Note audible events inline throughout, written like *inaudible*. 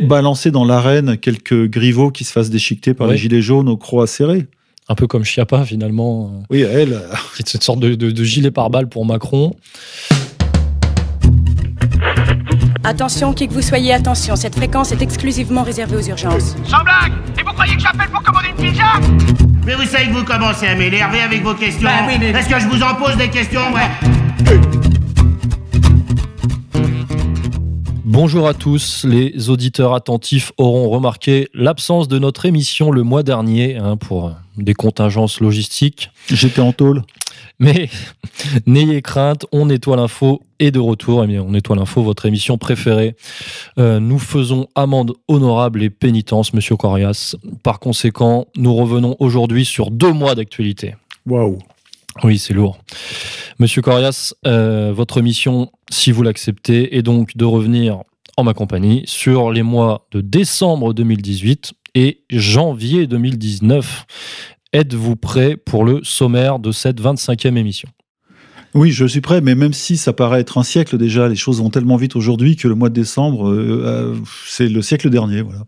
Balancer dans l'arène quelques griveaux qui se fassent déchiqueter par Ouais. les gilets jaunes aux croix serrées. Un peu comme Chiappa, finalement, Oui, elle. euh, euh, cette sorte de, de- de gilet pare-balles pour Macron. Attention, qui que vous soyez, attention, cette fréquence est exclusivement réservée aux urgences. Sans blague Et vous croyez que j'appelle pour commander une pizza? Mais vous savez que vous commencez à m'énerver avec vos questions. Bah oui, mais- Est-ce que je vous en pose des questions ouais Bonjour à tous, les auditeurs attentifs auront remarqué l'absence de notre émission le mois dernier hein, pour des contingences logistiques. J'étais en tôle. Mais *laughs* n'ayez crainte, on nettoie l'info est de retour. Eh bien, on nettoie l'info, votre émission préférée. Euh, nous faisons amende honorable et pénitence, Monsieur Corias. Par conséquent, nous revenons aujourd'hui sur deux mois d'actualité. Waouh. Oui, c'est lourd. Monsieur Corias, euh, votre mission, si vous l'acceptez, est donc de revenir en ma compagnie sur les mois de décembre 2018 et janvier 2019. Êtes-vous prêt pour le sommaire de cette 25e émission? Oui, je suis prêt, mais même si ça paraît être un siècle déjà, les choses vont tellement vite aujourd'hui que le mois de décembre, euh, euh, c'est le siècle dernier. Voilà.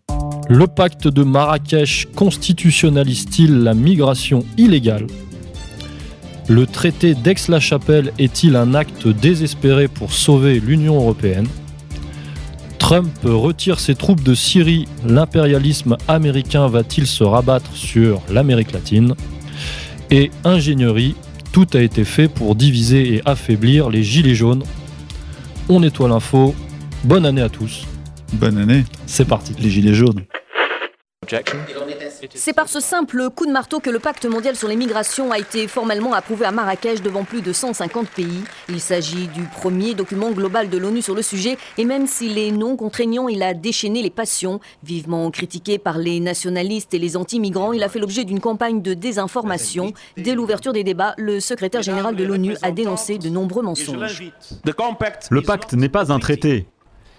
Le pacte de Marrakech constitutionnalise-t-il la migration illégale? Le traité d'Aix-la-Chapelle est-il un acte désespéré pour sauver l'Union européenne? Trump retire ses troupes de Syrie, l'impérialisme américain va-t-il se rabattre sur l'Amérique latine? Et ingénierie, tout a été fait pour diviser et affaiblir les gilets jaunes. On nettoie l'info, bonne année à tous, Bonne année, c'est parti. les gilets jaunes. C'est par ce simple coup de marteau que le pacte mondial sur les migrations a été formellement approuvé à Marrakech devant plus de 150 pays. Il s'agit du premier document global de l'ONU sur le sujet et même s'il est non contraignant, il a déchaîné les passions. Vivement critiqué par les nationalistes et les anti-migrants, il a fait l'objet d'une campagne de désinformation. Dès l'ouverture des débats, le secrétaire général de l'ONU a dénoncé de nombreux mensonges. Le pacte n'est pas un traité.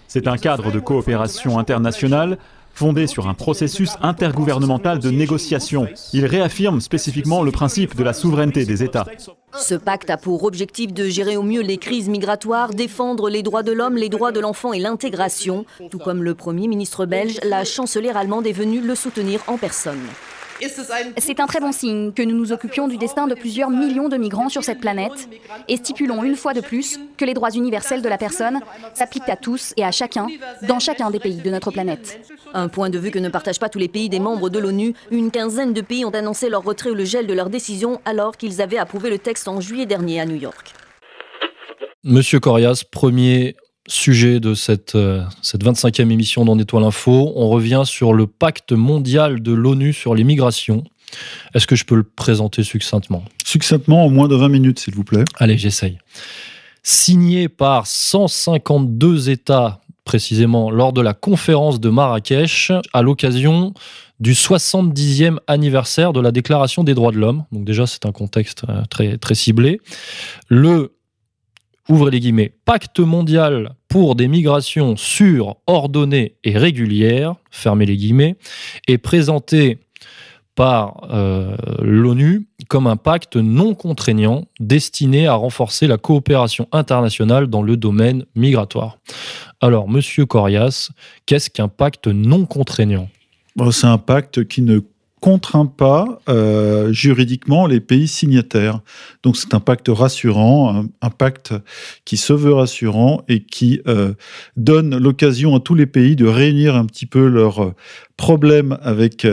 C'est un cadre de coopération internationale fondé sur un processus intergouvernemental de négociation. Il réaffirme spécifiquement le principe de la souveraineté des États. Ce pacte a pour objectif de gérer au mieux les crises migratoires, défendre les droits de l'homme, les droits de l'enfant et l'intégration. Tout comme le Premier ministre belge, la chancelière allemande est venue le soutenir en personne. C'est un très bon signe que nous nous occupions du destin de plusieurs millions de migrants sur cette planète et stipulons une fois de plus que les droits universels de la personne s'appliquent à tous et à chacun dans chacun des pays de notre planète. Un point de vue que ne partagent pas tous les pays des membres de l'ONU. Une quinzaine de pays ont annoncé leur retrait ou le gel de leur décision alors qu'ils avaient approuvé le texte en juillet dernier à New York. Monsieur Corias, premier sujet de cette, euh, cette 25e émission d'On Étoile Info. On revient sur le pacte mondial de l'ONU sur les migrations. Est-ce que je peux le présenter succinctement? Succinctement, en moins de 20 minutes, s'il vous plaît. Allez, j'essaye. Signé par 152 États, précisément lors de la conférence de Marrakech, à l'occasion du 70e anniversaire de la Déclaration des droits de l'homme. Donc déjà, c'est un contexte euh, très, très ciblé. Le, ouvrez les guillemets, pacte mondial pour des migrations sûres, ordonnées et régulières, fermez les guillemets, est présenté par euh, l'ONU comme un pacte non contraignant destiné à renforcer la coopération internationale dans le domaine migratoire. Alors, monsieur Corias, qu'est-ce qu'un pacte non contraignant? C'est un pacte qui ne contraint pas euh, juridiquement les pays signataires. Donc c'est un pacte rassurant, un, pacte qui se veut rassurant et qui euh, donne l'occasion à tous les pays de réunir un petit peu leurs euh, problèmes avec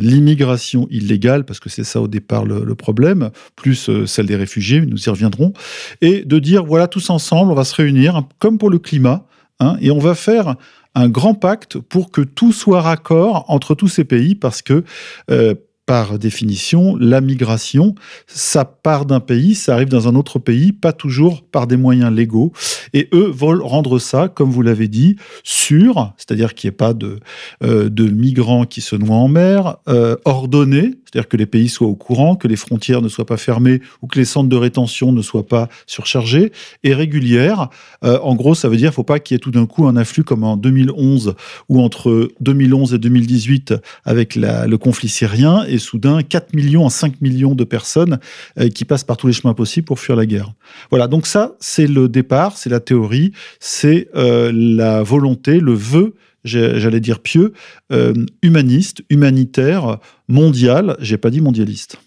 l'immigration illégale, parce que c'est ça au départ le, le problème, plus celle des réfugiés, nous y reviendrons, et de dire voilà tous ensemble, on va se réunir, comme pour le climat, hein, et on va faire un grand pacte pour que tout soit raccord entre tous ces pays parce que euh, par définition, la migration, ça part d'un pays, ça arrive dans un autre pays, pas toujours par des moyens légaux. Et eux veulent rendre ça, comme vous l'avez dit, sûr, c'est-à-dire qu'il n'y ait pas de, euh, migrants qui se noient en mer, euh, ordonné, c'est-à-dire que les pays soient au courant, que les frontières ne soient pas fermées ou que les centres de rétention ne soient pas surchargés, et régulière. Euh, en gros, ça veut dire qu'il ne faut pas qu'il y ait tout d'un coup un afflux comme en 2011 ou entre 2011 et 2018 avec le conflit syrien, et soudain 4 millions à 5 millions de personnes euh, qui passent par tous les chemins possibles pour fuir la guerre. Voilà, donc ça, c'est le départ, c'est la théorie, c'est euh, la volonté, le vœu j'allais dire pieux, euh, humaniste, humanitaire, mondial. J'ai pas dit mondialiste.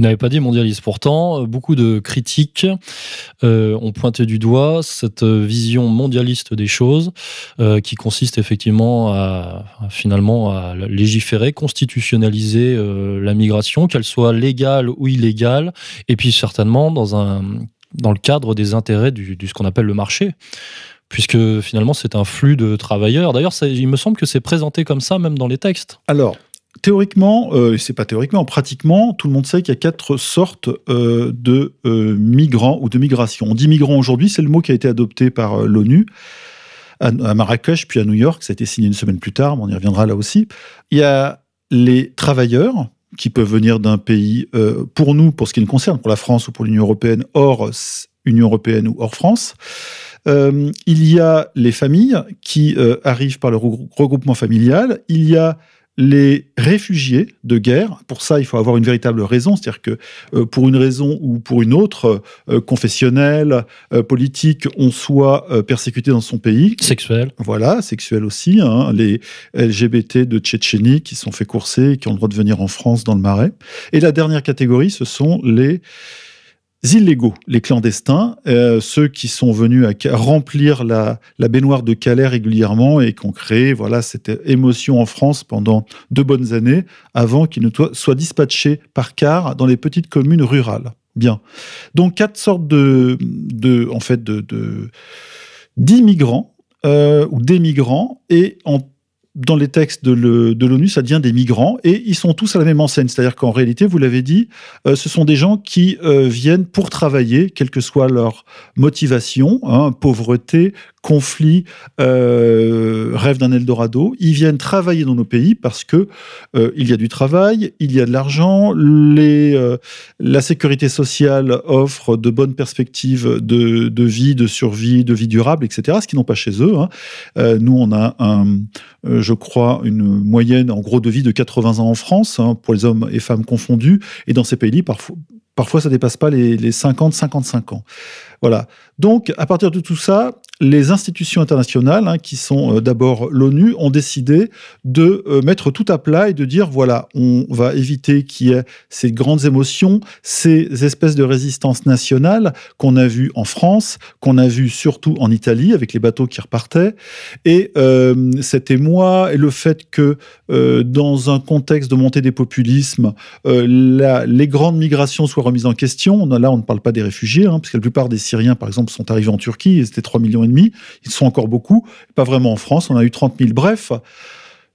Vous n'avez pas dit mondialiste. Pourtant, beaucoup de critiques euh, ont pointé du doigt cette vision mondialiste des choses, euh, qui consiste effectivement à, finalement à légiférer, constitutionnaliser euh, la migration, qu'elle soit légale ou illégale, et puis certainement dans un dans le cadre des intérêts du, du ce qu'on appelle le marché puisque finalement c'est un flux de travailleurs. D'ailleurs, il me semble que c'est présenté comme ça même dans les textes. Alors, Théoriquement, euh, c'est pas théoriquement, pratiquement, tout le monde sait qu'il y a quatre sortes euh, de euh, migrants ou de migration. On dit migrants aujourd'hui, c'est le mot qui a été adopté par euh, l'ONU à, Marrakech puis à New York. Ça a été signé une semaine plus tard, mais on y reviendra là aussi. Il y a les travailleurs qui peuvent venir d'un pays, pour nous, pour ce qui nous concerne, pour la France ou pour l'Union européenne, hors Union européenne ou hors France. il y a les familles qui arrivent par le regroupement familial. Il y a les réfugiés de guerre. Pour ça, il faut avoir une véritable raison, c'est-à-dire que euh, pour une raison ou pour une autre, euh, confessionnelle, euh, politique, on soit persécuté dans son pays. Sexuel. Voilà, sexuel aussi. Hein, les LGBT de Tchétchénie qui sont fait courser, qui ont le droit de venir en France dans le Marais. Et la dernière catégorie, ce sont les illégaux, les clandestins, euh, ceux qui sont venus à remplir la, baignoire de Calais régulièrement et qui ont créé voilà, cette émotion en France pendant deux bonnes années avant qu'ils ne soient dispatchés par car dans les petites communes rurales. Bien. Donc quatre sortes de, de en fait, d'immigrants euh, ou d'émigrants et en dans les textes de l'ONU, ça devient des migrants et ils sont tous à la même enseigne. C'est-à-dire qu'en réalité, vous l'avez dit, euh, ce sont des gens qui euh, viennent pour travailler, quelle que soit leur motivation, hein, pauvreté, conflit, euh, rêve d'un Eldorado. Ils viennent travailler dans nos pays parce que il y a du travail, il y a de l'argent, la sécurité sociale offre de bonnes perspectives de, vie, de survie, de vie durable, etc. Ce qu'ils n'ont pas chez eux. Hein. nous, on a un je crois, une moyenne en gros de vie de 80 ans en France, hein, pour les hommes et femmes confondus. Et dans ces pays, parfois, parfois ça dépasse pas les, les 50-55 ans. Voilà. Donc, à partir de tout ça, les institutions internationales, hein, qui sont euh, d'abord l'ONU, ont décidé de euh, mettre tout à plat et de dire voilà, on va éviter qu'il y ait ces grandes émotions, ces espèces de résistance nationale qu'on a vues en France, qu'on a vues surtout en Italie avec les bateaux qui repartaient. Et euh, cet émoi et le fait que dans un contexte de montée des populismes, les grandes migrations soient remises en question. Là, on ne parle pas des réfugiés, hein, parce la plupart des Syriens, par exemple, sont arrivés en Turquie, c'était 3 millions Ils sont encore beaucoup, pas vraiment en France, on a eu 30 000. Bref,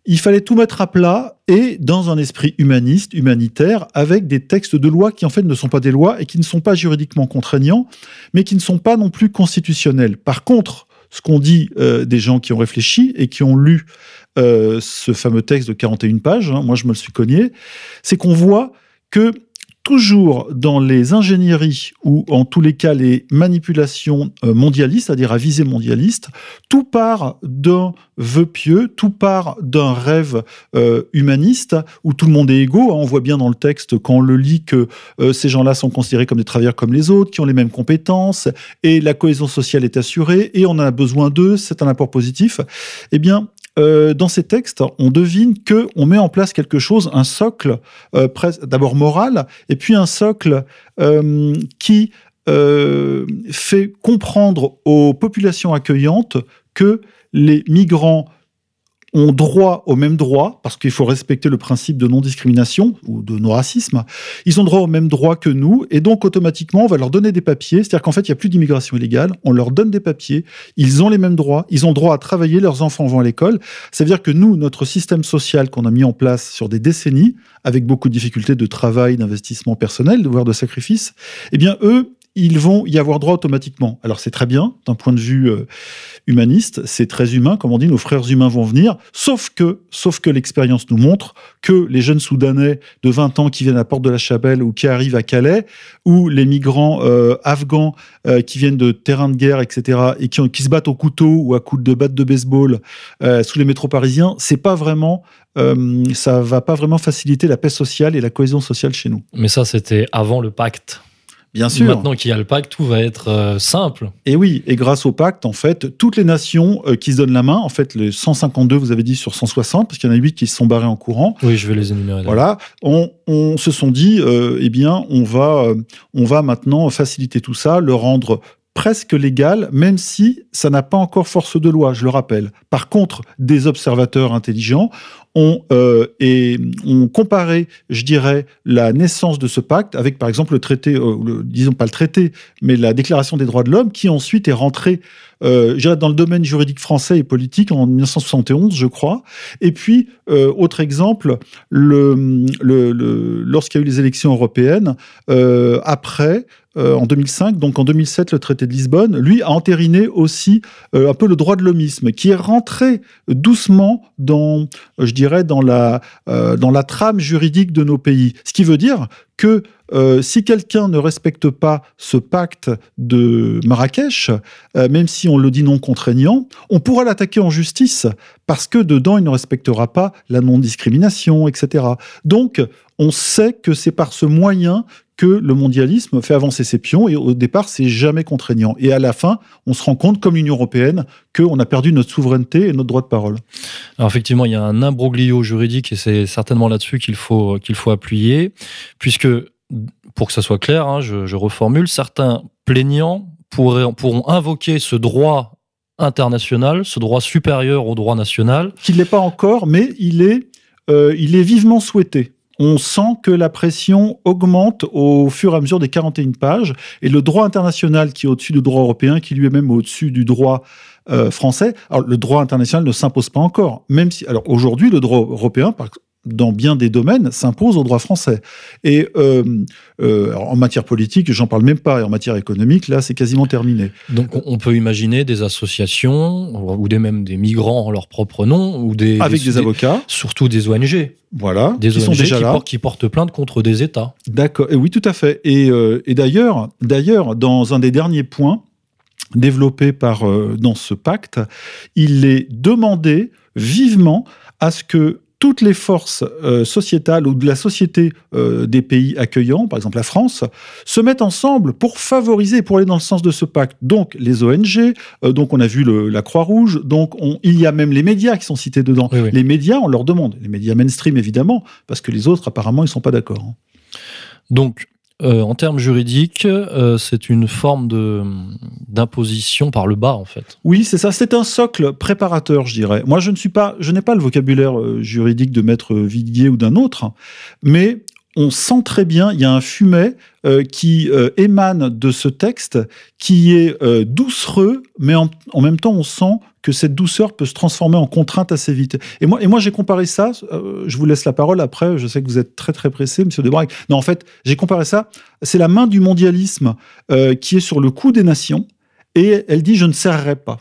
il fallait tout mettre à plat et dans un esprit humaniste, humanitaire, avec des textes de loi qui en fait ne sont pas des lois et qui ne sont pas juridiquement contraignants, mais qui ne sont pas non plus constitutionnels. Par contre, ce qu'on dit euh, des gens qui ont réfléchi et qui ont lu euh, ce fameux texte de 41 pages, hein, moi je me le suis cogné, c'est qu'on voit que toujours dans les ingénieries ou en tous les cas les manipulations euh, mondialistes, c'est-à-dire à visée mondialiste, tout part d'un vœu pieux, tout part d'un rêve euh, humaniste où tout le monde est égaux. On voit bien dans le texte quand on le lit que euh, ces gens-là sont considérés comme des travailleurs comme les autres, qui ont les mêmes compétences et la cohésion sociale est assurée et on a besoin d'eux, c'est un apport positif. Eh bien, euh, dans ces textes, on devine que on met en place quelque chose, un socle euh, d'abord moral, et puis un socle euh, qui fait comprendre aux populations accueillantes que les migrants ont droit aux mêmes droits, parce qu'il faut respecter le principe de non-discrimination ou de non-racisme, ils ont droit aux mêmes droits que nous, et donc automatiquement, on va leur donner des papiers, c'est-à-dire qu'en fait, il n'y a plus d'immigration illégale, on leur donne des papiers, ils ont les mêmes droits, ils ont droit à travailler, leurs enfants vont à l'école. Ça veut dire que nous, notre système social qu'on a mis en place sur des décennies, avec beaucoup de difficultés de travail, d'investissement personnel, voire de sacrifice, eh bien, eux, ils vont y avoir droit automatiquement. Alors c'est très bien d'un point de vue euh, humaniste, c'est très humain, comme on dit, nos frères humains vont venir, sauf que, sauf que l'expérience nous montre que les jeunes Soudanais de 20 ans qui viennent à Porte de la Chapelle ou qui arrivent à Calais, ou les migrants euh, afghans euh, qui viennent de terrains de guerre, etc., et qui, se battent au couteau ou à coups de batte de baseball sous les métros parisiens, c'est pas vraiment ça va pas vraiment faciliter la paix sociale et la cohésion sociale chez nous. Mais ça, c'était avant le pacte Bien sûr. Maintenant qu'il y a le pacte, tout va être euh, simple. Et oui, et grâce au pacte, en fait, toutes les nations euh, qui se donnent la main, en fait, les 152, vous avez dit sur 160, parce qu'il y en a 8 qui se sont barrés en courant. Oui, je vais les énumérer. là. Voilà, on, on se sont dit, euh, eh bien, on va, on va maintenant faciliter tout ça, le rendre presque légal, même si ça n'a pas encore force de loi, je le rappelle. Par contre, des observateurs intelligents ont, euh, et, ont comparé, je dirais, la naissance de ce pacte avec, par exemple, le traité, euh, disons pas le traité, mais la Déclaration des droits de l'homme, qui ensuite est rentrée euh, dans le domaine juridique français et politique en 1971, je crois. Et puis, euh, autre exemple, le, le, le- lorsqu'il y a eu les élections européennes, euh, après, en 2005, donc en 2007, le traité de Lisbonne, lui a entériné aussi un peu le droit de l'homisme, qui est rentré doucement dans, je dirais, dans la, dans la trame juridique de nos pays. Ce qui veut dire que euh, si quelqu'un ne respecte pas ce pacte de Marrakech, euh, même si on le dit non contraignant, on pourra l'attaquer en justice parce que dedans, il ne respectera pas la non-discrimination, etc. Donc, on sait que c'est par ce moyen que le mondialisme fait avancer ses pions et au départ, c'est jamais contraignant. Et à la fin, on se rend compte, comme l'Union européenne, qu'on a perdu notre souveraineté et notre droit de parole. Alors effectivement, il y a un imbroglio juridique et c'est certainement là-dessus qu'il faut, qu'il faut appuyer, puisque, pour que ça soit clair, hein, je, je reformule, certains plaignants pourraient, pourront invoquer ce droit international, ce droit supérieur au droit national. Qui ne l'est pas encore, mais il est, euh, il est vivement souhaité. On sent que la pression augmente au fur et à mesure des 41 pages, et le droit international qui est au-dessus du droit européen, qui lui est même au-dessus du droit euh, français. Alors, le droit international ne s'impose pas encore, même si, alors aujourd'hui, le droit européen, par dans bien des domaines, s'impose au droit français. Et euh, euh, en matière politique, j'en parle même pas, et en matière économique, là, c'est quasiment terminé. Donc on- peut imaginer des associations ou des même des migrants en leur propre nom ou des Avec des, avocats, surtout des ONG, voilà, des qui ONG sont déjà qui, là. portent, qui portent plainte contre des États. D'accord. Et oui, tout à fait. Et, euh, et d'ailleurs, d'ailleurs, dans un des derniers points développés par dans ce pacte, il est demandé vivement à ce que toutes les forces euh, sociétales ou de la société euh, des pays accueillants, par exemple la France, se mettent ensemble pour favoriser, pour aller dans le sens de ce pacte. Donc les ONG, euh, donc on a vu le- la Croix-Rouge, donc on- il y a même les médias qui sont cités dedans. Oui, oui. Les médias, on leur demande, les médias mainstream évidemment, parce que les autres apparemment ils sont pas d'accord. hein. Donc euh, en termes juridiques, euh, c'est une forme de d'imposition par le bas en fait. Oui, c'est ça. C'est un socle préparateur, je dirais. Moi, je ne suis pas, je n'ai pas le vocabulaire euh, juridique de maître Viguier ou d'un autre, mais on sent très bien, il y a un fumet qui émane de ce texte, qui est doucereux, mais en même temps, on sent que cette douceur peut se transformer en contrainte assez vite. Et moi, et moi j'ai comparé ça, euh, je vous laisse la parole après, je sais que vous êtes très très pressé, monsieur Debrac. Non, en fait, j'ai comparé ça, c'est la main du mondialisme euh, qui est sur le cou des nations, et elle dit je ne serrerai pas.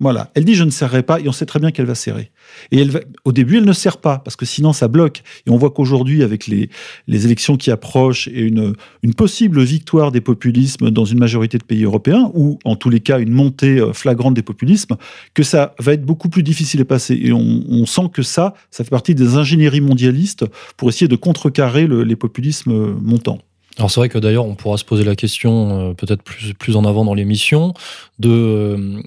Voilà, elle dit je ne serrerai pas et on sait très bien qu'elle va serrer. Et au début, elle ne serre pas parce que sinon ça bloque. Et on voit qu'aujourd'hui, avec les, les élections qui approchent et une, une possible victoire des populismes dans une majorité de pays européens, ou en tous les cas une montée euh, flagrante des populismes, que ça va être beaucoup plus difficile à passer. Et on, sent que ça, ça fait partie des ingénieries mondialistes pour essayer de contrecarrer le- les populismes euh, montants. Alors c'est vrai que d'ailleurs on pourra se poser la question euh, peut-être plus, plus en avant dans l'émission de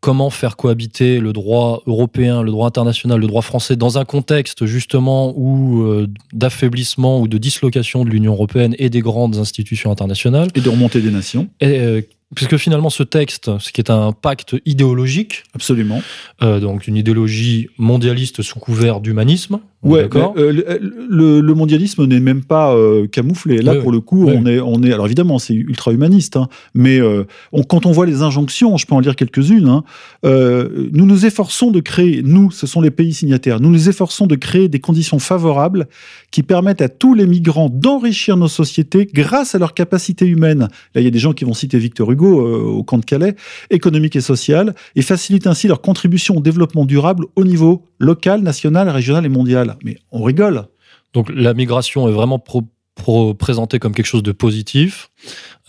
comment faire cohabiter le droit européen, le droit international, le droit français dans un contexte justement où euh, d'affaiblissement ou de dislocation de l'Union européenne et des grandes institutions internationales. Et de remonter des nations, Et, euh, puisque finalement ce texte, ce qui est un pacte idéologique, absolument. euh, donc une idéologie mondialiste sous couvert d'humanisme, on Ouais, mais, euh, le, le- mondialisme n'est même pas euh, camouflé. Là, Ouais, pour le coup, ouais. on est, on est. Alors évidemment, c'est ultra humaniste, hein, mais euh, on- quand on voit les injonctions, je peux en lire quelques-unes. hein, euh, nous nous efforçons de créer, nous, ce sont les pays signataires, nous nous efforçons de créer des conditions favorables qui permettent à tous les migrants d'enrichir nos sociétés grâce à leur capacité humaine. Là, il y a des gens qui vont citer Victor Hugo euh, au camp de Calais, économique et sociale, et facilitent ainsi leur contribution au développement durable au niveau local, national, régional et mondial. Mais on rigole. Donc la migration est vraiment pro- pro- présentée comme quelque chose de positif.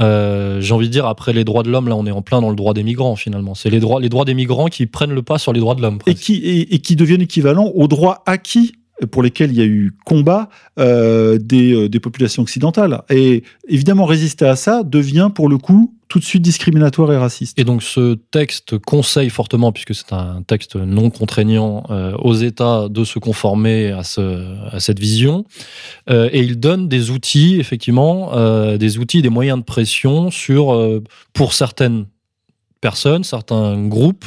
Euh, J'ai envie de dire, après les droits de l'homme, là on est en plein dans le droit des migrants finalement. C'est les droits, les droits des migrants qui prennent le pas sur les droits de l'homme. et qui, et, et qui deviennent équivalents aux droits acquis pour lesquels il y a eu combat euh, des, euh, des populations occidentales. Et évidemment, résister à ça devient pour le coup tout de suite discriminatoire et raciste. Et donc ce texte conseille fortement, puisque c'est un texte non contraignant, euh, aux États de se conformer à, ce, à cette vision. Et il donne des outils, effectivement, des outils, des moyens de pression sur, pour certaines personnes, certains groupes,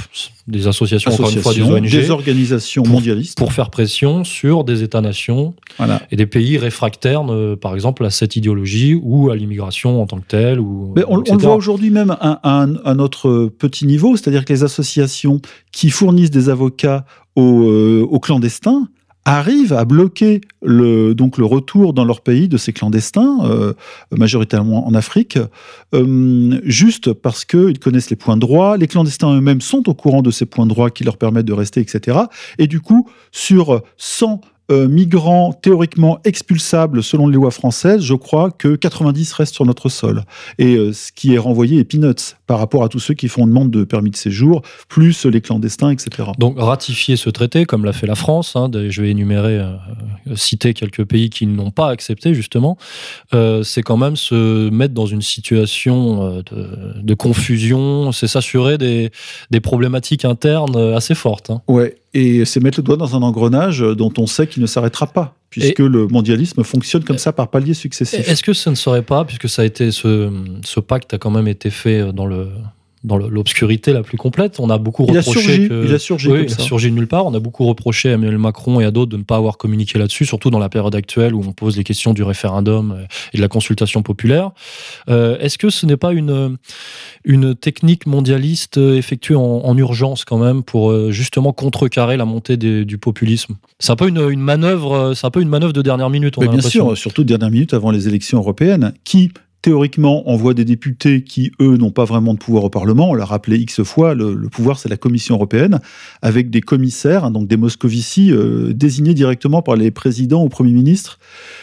des associations, encore une fois, des ONG, des organisations mondialistes. pour faire pression sur des États-nations Voilà. et des pays réfractaires, euh, par exemple, à cette idéologie ou à l'immigration en tant que telle. Ou, Mais on, le voit aujourd'hui même à, à un- à notre petit niveau, c'est-à-dire que les associations qui fournissent des avocats aux, euh, aux clandestins arrivent à bloquer le, donc le retour dans leur pays de ces clandestins, euh, majoritairement en Afrique, euh, juste parce qu'ils connaissent les points de droit. Les clandestins eux-mêmes sont au courant de ces points de droit qui leur permettent de rester, etc. Et du coup, sur 100 euh, migrants théoriquement expulsables selon les lois françaises, je crois que 90 restent sur notre sol. Et ce qui est renvoyé est peanuts par rapport à tous ceux qui font demande de permis de séjour, plus les clandestins, etc. Donc ratifier ce traité, comme l'a fait la France, hein, de- je vais énumérer, euh, euh, citer quelques pays qui ne l'ont pas accepté justement, euh, c'est quand même se mettre dans une situation de, de confusion, c'est s'assurer des, des problématiques internes assez fortes. hein. Ouais, et c'est mettre le doigt dans un engrenage dont on sait qu'il ne s'arrêtera pas, puisque le mondialisme fonctionne comme ça par paliers successifs. Est-ce que ce ne serait pas, puisque ça a été ce, ce pacte a quand même été fait dans le dans l'obscurité la plus complète, on a beaucoup Il a reproché surgi, que- il a surgi Oui, il a surgi de nulle part. On a beaucoup reproché à Emmanuel Macron et à d'autres de ne pas avoir communiqué là-dessus, surtout dans la période actuelle où on pose les questions du référendum et de la consultation populaire. Euh, Est-ce que ce n'est pas une une technique mondialiste effectuée en, en urgence quand même pour euh, justement contrecarrer la montée des- du populisme? C'est un peu une, une manœuvre, c'est un peu une manœuvre de dernière minute. On Mais a bien sûr, surtout dernière minute avant les élections européennes, qui théoriquement envoient des députés qui, eux, n'ont pas vraiment de pouvoir au Parlement. On l'a rappelé X fois, le, pouvoir, c'est la Commission européenne, avec des commissaires, hein, donc des Moscovici, euh, désignés directement par les présidents ou premiers ministres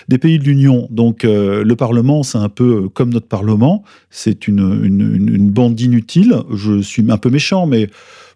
des pays de l'Union. Donc euh, le Parlement, c'est un peu euh, comme notre Parlement, c'est une, bande d'inutiles. Je suis un peu méchant, mais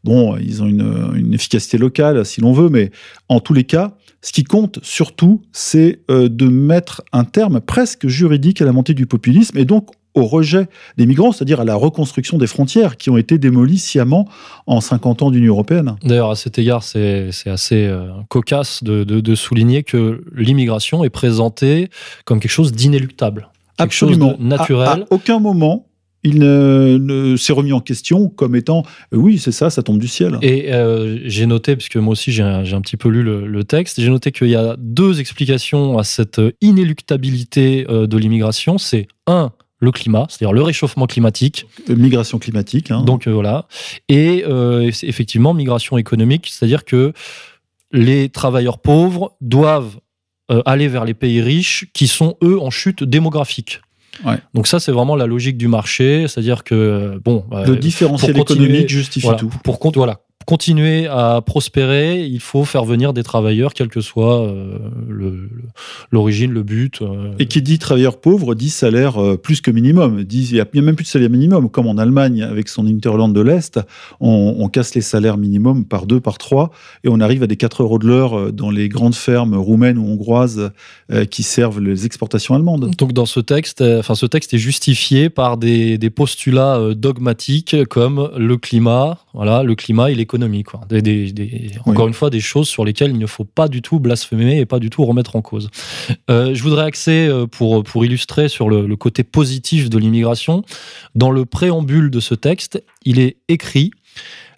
bon, ils ont une efficacité locale, si l'on veut, mais en tous les cas, ce qui compte surtout, c'est euh, de mettre un terme presque juridique à la montée du populisme et donc au rejet des migrants, c'est-à-dire à la reconstruction des frontières qui ont été démolies sciemment en 50 ans d'Union européenne. D'ailleurs, à cet égard, c'est c'est assez euh, cocasse de, de- de souligner que l'immigration est présentée comme quelque chose d'inéluctable. Absolument. chose de naturel. À, à aucun moment, il ne, ne s'est remis en question comme étant euh, oui, c'est ça, ça tombe du ciel. Et euh, j'ai noté, puisque moi aussi j'ai un, petit peu lu le, le texte, j'ai noté qu'il y a deux explications à cette inéluctabilité euh, de l'immigration. C'est un, le climat, c'est-à-dire le réchauffement climatique. Migration climatique. hein. Donc voilà. Et c'est effectivement, migration économique, c'est-à-dire que les travailleurs pauvres doivent aller vers les pays riches qui sont, eux, en chute démographique. Ouais. Donc ça, c'est vraiment la logique du marché, c'est-à-dire que, bon... euh, le différentiel pour continuer- économique justifie voilà, tout. Pour compte, voilà, continuer à prospérer, il faut faire venir des travailleurs, quel que soit euh, le- l'origine, le but. euh. Et qui dit travailleur pauvre dit salaire euh, plus que minimum. Dit, il n'y a, il même plus de salaire minimum. Comme en Allemagne, avec son Interland de l'Est, on, on casse les salaires minimums par deux, par trois, et on arrive à des 4 euros de l'heure dans les grandes fermes roumaines ou hongroises euh, qui servent les exportations allemandes. Donc dans ce texte, enfin ce texte est justifié par des, des postulats dogmatiques comme le climat, voilà, le climat et l'économie, quoi. Des, des- des- encore une fois, des choses sur lesquelles il ne faut pas du tout blasphémer et pas du tout remettre en cause. Euh, je voudrais axer euh, pour pour illustrer sur le, le côté positif de l'immigration. Dans le préambule de ce texte, il est écrit.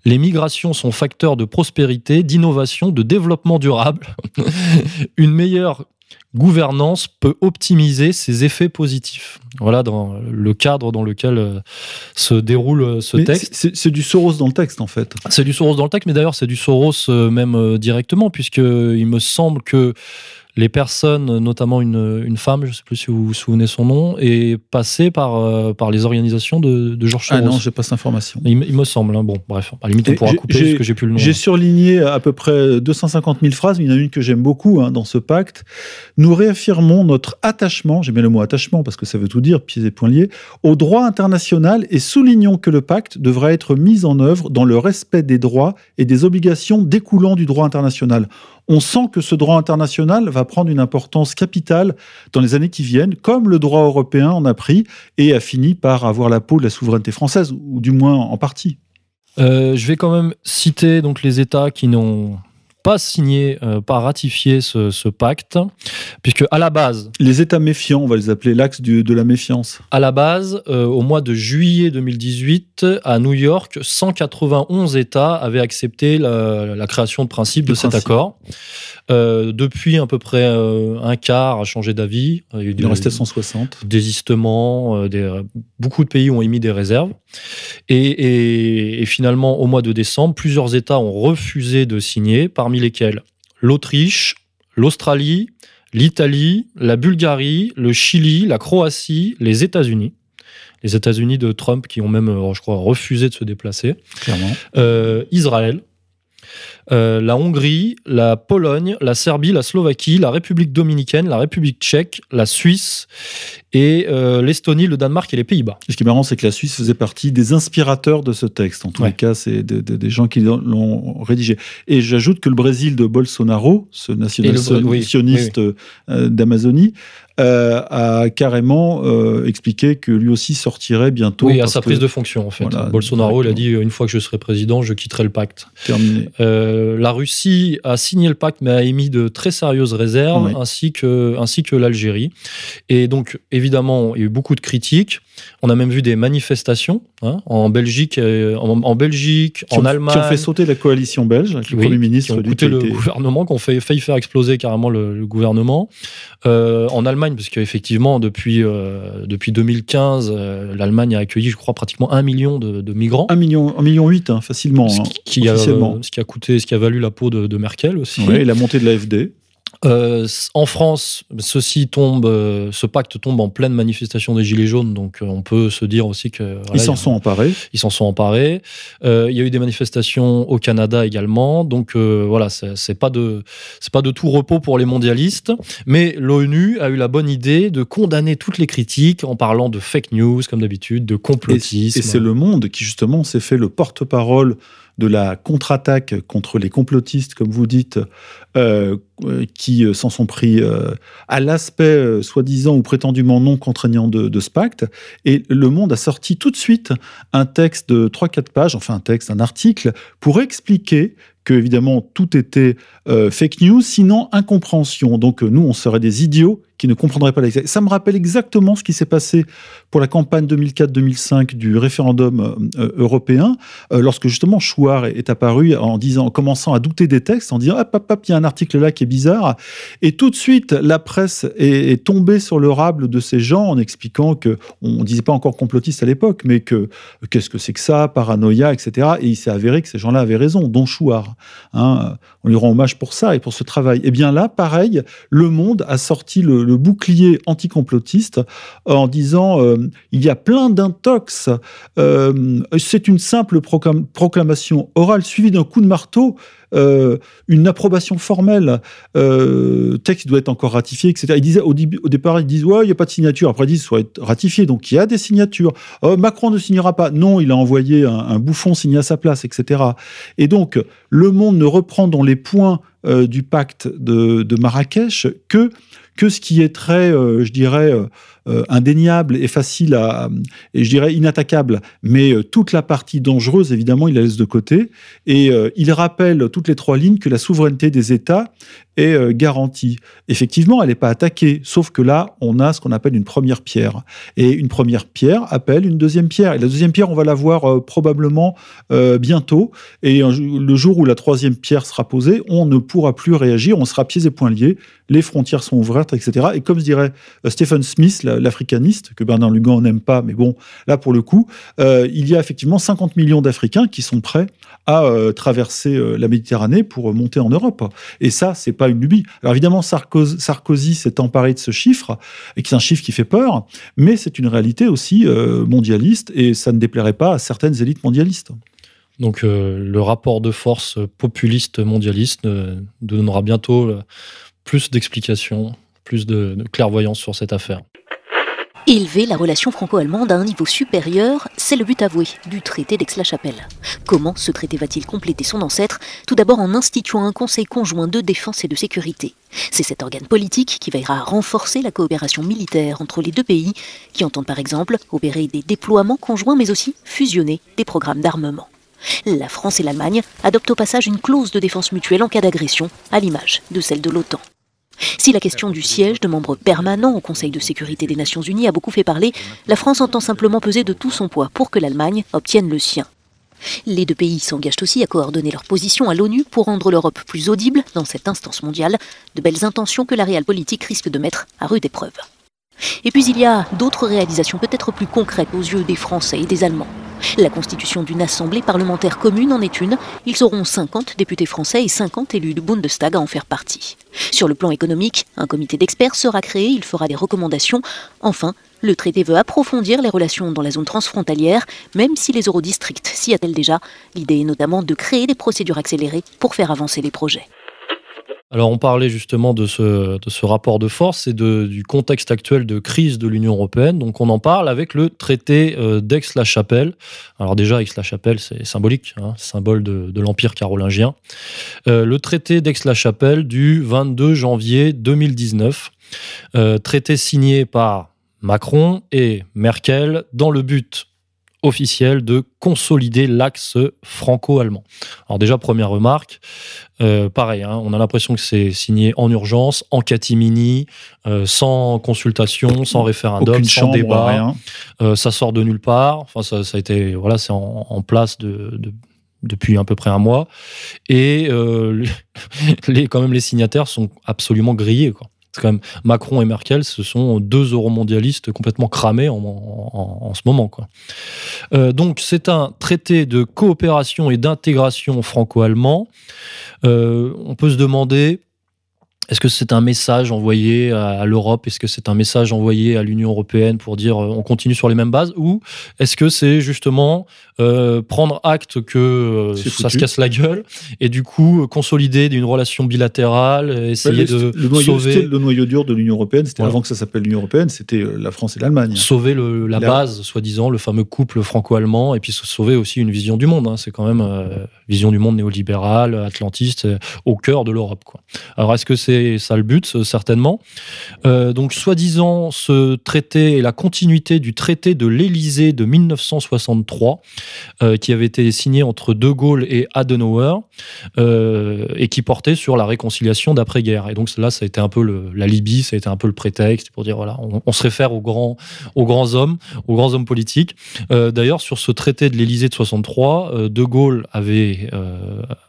Les migrations sont facteurs de prospérité, d'innovation, de développement durable. *laughs* Une meilleure gouvernance peut optimiser ses effets positifs. Voilà dans le cadre dans lequel euh, se déroule euh, ce Mais texte. c'est- du Soros dans le texte, en fait. C'est du Soros dans le texte, mais d'ailleurs c'est du Soros euh, même directement, puisque il me semble que les personnes, notamment une, une femme, je ne sais plus si vous vous souvenez son nom, est passée par, euh, par les organisations de, de Georges Ah Soros. non, j'ai pas cette information. il, me- il me semble. hein. Bon, bref, à la limite, on pourra couper parce que j'ai plus le nom. J'ai surligné à peu près 250 000 phrases, mais il y en a une que j'aime beaucoup hein, dans ce pacte. Nous réaffirmons notre attachement, j'aime bien le mot attachement parce que ça veut tout dire, pieds et poings liés, au droit international et soulignons que le pacte devra être mis en œuvre dans le respect des droits et des obligations découlant du droit international. On sent que ce droit international va prendre une importance capitale dans les années qui viennent, comme le droit européen en a pris et a fini par avoir la peau de la souveraineté française, ou du moins en partie. Euh, je vais quand même citer donc les États qui n'ont pas signé, euh, pas ratifié ce, pacte, puisque à la base... Les États méfiants, on va les appeler l'axe de la méfiance. À la base, euh, au mois de juillet 2018, à New York, 191 États avaient accepté la, création de principe de, cet accord. Euh, depuis, à peu près un quart a changé d'avis. Il, il en restait 160. Désistements, des, beaucoup de pays ont émis des réserves. Et, et, finalement, au mois de décembre, plusieurs États ont refusé de signer, parmi lesquels l'Autriche, l'Australie, l'Italie, la Bulgarie, le Chili, la Croatie, les États-Unis. Les États-Unis de Trump qui ont même, euh, je crois, refusé de se déplacer. Clairement. Euh, Israël, euh, la Hongrie, la Pologne, la Serbie, la Slovaquie, la République dominicaine, la République tchèque, la Suisse et euh, l'Estonie, le Danemark et les Pays-Bas. Ce qui est marrant, c'est que la Suisse faisait partie des inspirateurs de ce texte. En tous les cas, c'est des gens qui l'ont rédigé. Et j'ajoute que le Brésil de Bolsonaro, ce nationaliste euh, d'Amazonie, euh, a carrément euh, expliqué que lui aussi sortirait bientôt. Oui, à sa prise de fonction, en fait. Bolsonaro, il a dit une fois que je serai président, je quitterai le pacte. Terminé. Euh, la Russie a signé le pacte, mais a émis de très sérieuses réserves, ainsi que, ainsi que l'Algérie. Et donc, évidemment, il y a eu beaucoup de critiques. On a même vu des manifestations hein, en Belgique, en, Belgique, en Allemagne. Qui ont fait sauter la coalition belge, le Premier ministre qui ont coûté le gouvernement, qui ont failli faire exploser carrément le, gouvernement. en Allemagne, parce qu'effectivement, depuis, euh, depuis 2015, euh, l'Allemagne a accueilli, je crois, pratiquement un million de, migrants. Un million, un million huit, hein, facilement. Ce hein, qui, a, ce qui a coûté, ce qui a valu la peau de, de Merkel aussi. Oui, et la montée de l'AFD. Euh, en France, ceci tombe, euh, ce pacte tombe en pleine manifestation des Gilets jaunes, donc euh, on peut se dire aussi que. ils s'en sont emparés. Ils s'en sont emparés. il y a eu des manifestations au Canada également, donc voilà, c'est pas de c'est pas de tout repos pour les mondialistes, mais l'ONU a eu la bonne idée de condamner toutes les critiques en parlant de fake news comme d'habitude, de complotisme. Et c'est le Monde qui justement s'est fait le porte-parole de la contre-attaque contre les complotistes, comme vous dites, euh, qui euh, s'en sont pris euh, à l'aspect soi-disant ou prétendument non contraignant de, de, ce pacte. Et Le Monde a sorti tout de suite un texte de 3-4 pages, enfin un texte, un article, pour expliquer que évidemment tout était fake news, sinon incompréhension. Donc nous, on serait des idiots qui ne comprendraient pas l'exact. Ça me rappelle exactement ce qui s'est passé pour la campagne 2004-2005 du référendum euh, européen, euh, lorsque justement Chouard est, apparu en disant, en commençant à douter des textes, en disant hop, hop, hop, il y a un article là qui est bizarre, et tout de suite la presse est, tombée sur le rable de ces gens en expliquant que on disait pas encore complotiste à l'époque, mais que qu'est-ce que c'est que ça, paranoïa, etc. Et il s'est avéré que ces gens-là avaient raison, dont Chouard. Hein. on lui rend hommage pour ça et pour ce travail. Et eh bien là, pareil, Le Monde a sorti le le bouclier anticomplotiste en disant euh, il y a plein d'intox, euh, c'est une simple proclamation orale suivie d'un coup de marteau. Euh, une approbation formelle, texte doit être encore ratifié, etc. Il disait, au, départ, ils disent, ouais, il n'y a pas de signature. Après, ils disent, soit ratifié. Donc, il y a des signatures. Macron ne signera pas. Non, il a envoyé un, bouffon signer à sa place, etc. Et donc, le monde ne reprend dans les points du pacte de Marrakech que que ce qui est très, euh, je dirais, euh, euh, indéniable et facile à, et je dirais inattaquable, mais toute la partie dangereuse, évidemment, il la laisse de côté. Et il rappelle toutes les trois lignes que la souveraineté des États est euh, garantie. Effectivement, elle n'est pas attaquée, sauf que là, on a ce qu'on appelle une première pierre. Et une première pierre appelle une deuxième pierre. Et la deuxième pierre, on va la voir euh, probablement euh, bientôt. Et le jour où la troisième pierre sera posée, on ne pourra plus réagir, on sera pieds et poings liés, les frontières sont ouvertes, etc. Et comme se dirait Stephen Smith, l'africaniste, que Bernard Lugan n'aime pas, mais bon, là pour le coup, il y a effectivement 50 millions d'Africains qui sont prêts à traverser la Méditerranée pour monter en Europe. Et ça, c'est pas une lubie. Alors évidemment, Sarkozy, s'est emparé de ce chiffre, et qui est un chiffre qui fait peur, mais c'est une réalité aussi euh, mondialiste, et ça ne déplairait pas à certaines élites mondialistes. Donc euh, le rapport de force populiste mondialiste euh, donnera bientôt plus d'explications, plus de clairvoyance sur cette affaire. Élever la relation franco-allemande à un niveau supérieur, c'est le but avoué du traité d'Aix-la-Chapelle. Comment ce traité va-t-il compléter son ancêtre? Tout d'abord en instituant un conseil conjoint de défense et de sécurité. C'est cet organe politique qui veillera à renforcer la coopération militaire entre les deux pays, qui entendent par exemple opérer des déploiements conjoints mais aussi fusionner des programmes d'armement. La France et l'Allemagne adoptent au passage une clause de défense mutuelle en cas d'agression, à l'image de celle de l'OTAN. Si la question du siège de membres permanents au Conseil de sécurité des Nations Unies a beaucoup fait parler, la France entend simplement peser de tout son poids pour que l'Allemagne obtienne le sien. Les deux pays s'engagent aussi à coordonner leur position à l'ONU pour rendre l'Europe plus audible dans cette instance mondiale, de belles intentions que la réelle politique risque de mettre à rude épreuve. Et puis il y a d'autres réalisations peut-être plus concrètes aux yeux des Français et des Allemands. La constitution d'une assemblée parlementaire commune en est une. Ils seront 50 députés français et 50 élus du Bundestag à en faire partie. Sur le plan économique, un comité d'experts sera créé, il fera des recommandations. Enfin, le traité veut approfondir les relations dans la zone transfrontalière, même si les eurodistricts s'y attellent déjà. L'idée est notamment de créer des procédures accélérées pour faire avancer les projets. Alors on parlait justement de ce, rapport de force et du contexte actuel de crise de l'Union européenne. Donc on en parle avec le traité euh, d'Aix-la-Chapelle. Alors déjà, Aix-la-Chapelle, c'est symbolique, hein, symbole de, de l'Empire carolingien. Euh, le traité d'Aix-la-Chapelle du 22 janvier 2019. Euh, traité signé par Macron et Merkel dans le but officiel de consolider l'axe franco-allemand. Alors déjà, première remarque, euh, pareil, hein, on a l'impression que c'est signé en urgence, en catimini, euh, sans consultation, sans référendum, Aucune sans chambre, débat. rien. Euh, ça sort de nulle part. Enfin, ça, ça a été, voilà, c'est en, en place de, de- depuis à peu près un mois. Et euh, *laughs* les, quand même, les signataires sont absolument grillés. Quoi. Macron et Merkel, ce sont deux euromondialistes complètement cramés en, ce moment. Euh, donc, c'est un traité de coopération et d'intégration franco-allemand. Euh, on peut se demander. Est-ce que c'est un message envoyé à, l'Europe? Est-ce que c'est un message envoyé à l'Union européenne pour dire euh, on continue sur les mêmes bases? Ou est-ce que c'est justement euh, prendre acte que euh, ça se casse la gueule et du coup consolider d'une relation bilatérale, essayer le, de le noyau, sauver, le noyau dur de l'Union européenne, c'était Ouais. avant que ça s'appelle l'Union européenne, c'était la France et l'Allemagne. sauver le- la La- base, soi-disant, le fameux couple franco-allemand, et puis sauver aussi une vision du monde. hein. C'est quand même euh, vision du monde néolibérale, atlantiste, au cœur de l'Europe. Alors, est-ce que c'est ça le but Euh, Certainement. Euh, donc, soi-disant, ce traité est la continuité du traité de l'Élysée de 1963, euh, qui avait été signé entre De Gaulle et Adenauer, et qui portait sur la réconciliation d'après-guerre. Et donc, là, ça a été un peu la Libye, ça a été un peu le prétexte pour dire, voilà, on, on se réfère aux grands, aux grands hommes, aux grands hommes politiques. D'ailleurs, sur ce traité de l'Élysée de 63, euh, De Gaulle avait,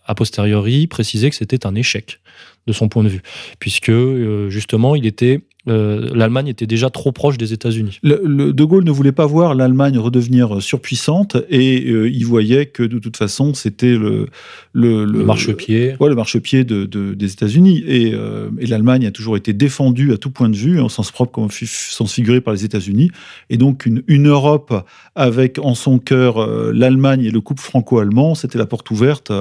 a posteriori, précisé que c'était un échec de son point de vue, puisque euh, justement, il était, euh, l'Allemagne était déjà trop proche des États-Unis. Le- le- de Gaulle ne voulait pas voir l'Allemagne redevenir surpuissante et euh, il voyait que de toute façon c'était le, le, Le marchepied. Ouais, le marchepied de, de- des États-Unis. Et, euh, et l'Allemagne a toujours été défendue à tout point de vue, en sens propre comme sens figuré par les États-Unis. Et donc, une, une Europe avec en son cœur l'Allemagne et le couple franco-allemand, c'était la porte ouverte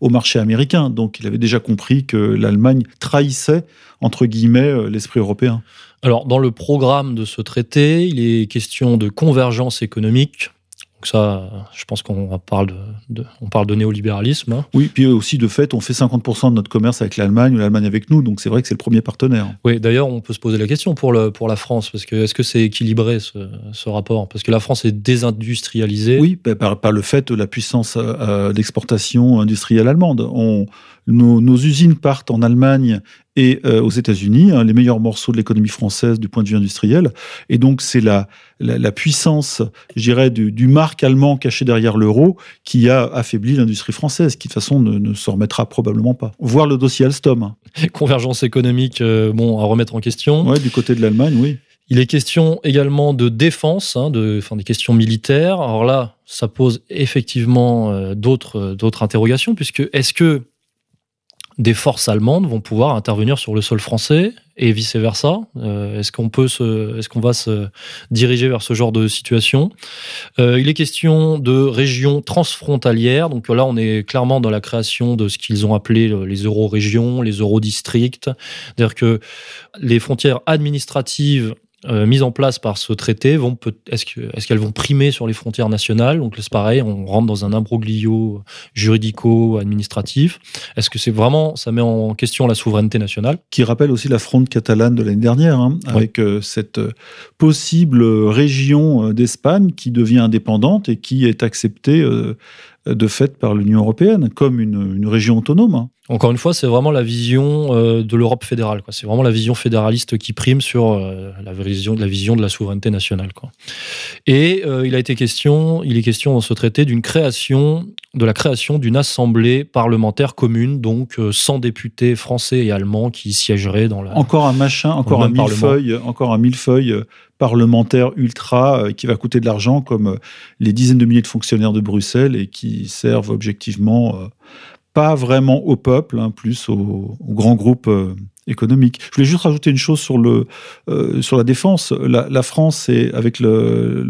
au marché américain. Donc, il avait déjà compris que l'Allemagne trahissait, entre guillemets, euh, l'esprit européen. Alors, dans le programme de ce traité, il est question de convergence économique. Donc ça, je pense qu'on parle de, de- on parle de néolibéralisme. hein. Oui, puis aussi, de fait, on fait 50% de notre commerce avec l'Allemagne ou l'Allemagne avec nous. Donc, c'est vrai que c'est le premier partenaire. Oui, d'ailleurs, on peut se poser la question pour, le, pour la France, parce que est-ce que c'est équilibré ce, ce rapport? Parce que la France est désindustrialisée. Oui, bah, par, par le fait de la puissance euh, euh, d'exportation industrielle allemande. On, nos, nos usines partent en Allemagne et euh, aux États-Unis, hein, les meilleurs morceaux de l'économie française du point de vue industriel. Et donc, c'est la, la, la puissance, je dirais, du, du marque allemand caché derrière l'euro qui a affaibli l'industrie française, qui de toute façon ne, ne se remettra probablement pas. Voir le dossier Alstom. Convergence économique, euh, bon, à remettre en question. Ouais, du côté de l'Allemagne, oui. Il est question également de défense, hein, de, enfin, des questions militaires. Alors là, ça pose effectivement euh, d'autres d'autres interrogations, puisque est-ce que des forces allemandes vont pouvoir intervenir sur le sol français et vice versa Euh, Est-ce qu'on peut est-ce qu'on va se diriger vers ce genre de situation? Euh, Il est question de régions transfrontalières. Donc là, on est clairement dans la création de ce qu'ils ont appelé le- les euro-régions, les euro-districts. C'est-à-dire que les frontières administratives euh, mises en place par ce traité vont est-ce que, est qu'elles vont primer sur les frontières nationales? Donc c'est pareil, on rentre dans un imbroglio juridico-administratif. Est-ce que c'est vraiment ça met en question la souveraineté nationale? Qui rappelle aussi la fronde catalane de l'année dernière, hein, avec euh, cette euh, possible région d'Espagne qui devient indépendante et qui est acceptée de fait par l'Union européenne comme une, une région autonome. Hein. Encore une fois, c'est vraiment la vision euh, de l'Europe fédérale. C'est vraiment la vision fédéraliste qui prime sur euh, la, vision, la vision de la souveraineté nationale. Quoi. Et euh, il a été question, il est question dans ce traité d'une création, de la création d'une assemblée parlementaire commune, donc sans députés français et allemands qui siégeraient dans la. Encore un machin, encore un millefeuille, encore un millefeuille parlementaire ultra qui va coûter de l'argent, comme les dizaines de milliers de fonctionnaires de Bruxelles et qui servent objectivement pas vraiment au peuple, hein, plus aux, grands groupes euh, économique. Je voulais juste rajouter une chose sur, le, euh, sur la défense. La, France est, avec le,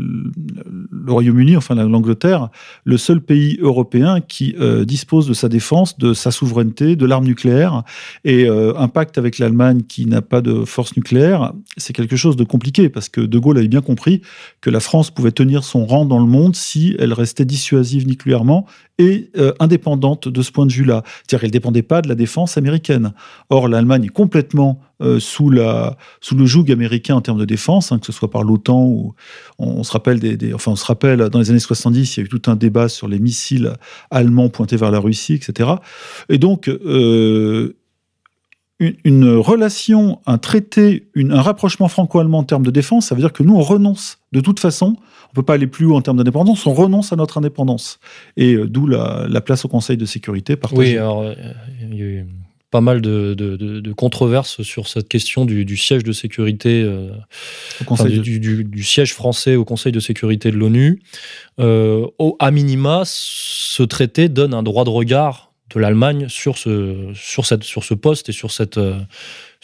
Royaume-Uni, enfin l'Angleterre, le seul pays européen qui euh, dispose de sa défense, de sa souveraineté, de l'arme nucléaire. Et euh, un pacte avec l'Allemagne qui n'a pas de force nucléaire, c'est quelque chose de compliqué parce que De Gaulle avait bien compris que la France pouvait tenir son rang dans le monde si elle restait dissuasive nucléairement et indépendante de ce point de vue-là. C'est-à-dire qu'elle ne dépendait pas de la défense américaine. Or, l'Allemagne est complètement euh, sous, la, sous le joug américain en termes de défense, hein, que ce soit par l'OTAN ou on, se rappelle des, enfin on se rappelle dans les années 70, il y a eu tout un débat sur les missiles allemands pointés vers la Russie, etc. Et donc euh, une, relation, un traité, un rapprochement franco-allemand en termes de défense, ça veut dire que nous on renonce de toute façon. On peut pas aller plus haut en termes d'indépendance, on renonce à notre indépendance. Et euh, d'où la, place au Conseil de sécurité partagée. Oui, alors il y a eu pas mal de, controverses sur cette question du, siège de sécurité, euh, du, siège français au Conseil de sécurité de l'ONU. Euh, au, à minima, ce traité donne un droit de regard l'Allemagne sur ce, sur, cette, sur ce poste et sur cette, euh,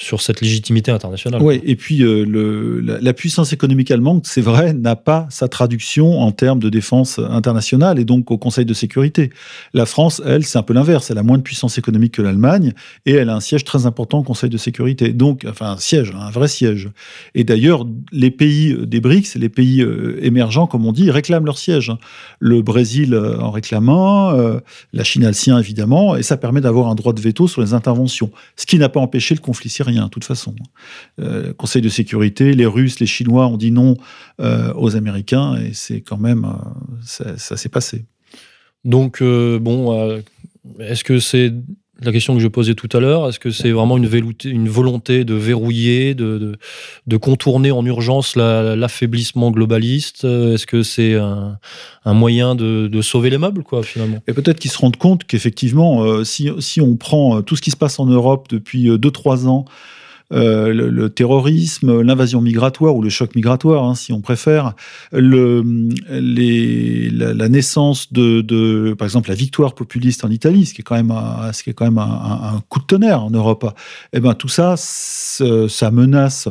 sur cette légitimité internationale. Oui, et puis euh, la, puissance économique allemande, c'est vrai, n'a pas sa traduction en termes de défense internationale et donc au Conseil de sécurité. La France, elle, c'est un peu l'inverse. Elle a moins de puissance économique que l'Allemagne et elle a un siège très important au Conseil de sécurité. Donc, enfin, un siège, un vrai siège. Et d'ailleurs, les pays des BRICS, les pays euh, émergents, comme on dit, réclament leur siège. Le Brésil euh, en réclamant, la Chine a le sien évidemment, et ça permet d'avoir un droit de veto sur les interventions, ce qui n'a pas empêché le conflit syrien rien, de toute façon. Euh, Conseil de sécurité, les Russes, les Chinois ont dit non euh, aux Américains et c'est quand même. Euh, ça, s'est passé. Donc, bon, est-ce que c'est la question que je posais tout à l'heure, est-ce que c'est vraiment une, volonté de verrouiller, de, contourner en urgence l'affaiblissement globaliste? Est-ce que c'est un, moyen de, sauver les meubles, quoi, finalement? Et peut-être qu'ils se rendent compte qu'effectivement, si, si, on prend tout ce qui se passe en Europe depuis 2-3 ans, euh, le, terrorisme, l'invasion migratoire ou le choc migratoire, hein, si on préfère, le, les, la, naissance de, de, par exemple, la victoire populiste en Italie, ce qui est quand même un, ce qui est quand même un, un, coup de tonnerre en Europe. Eh ben tout ça, ça menace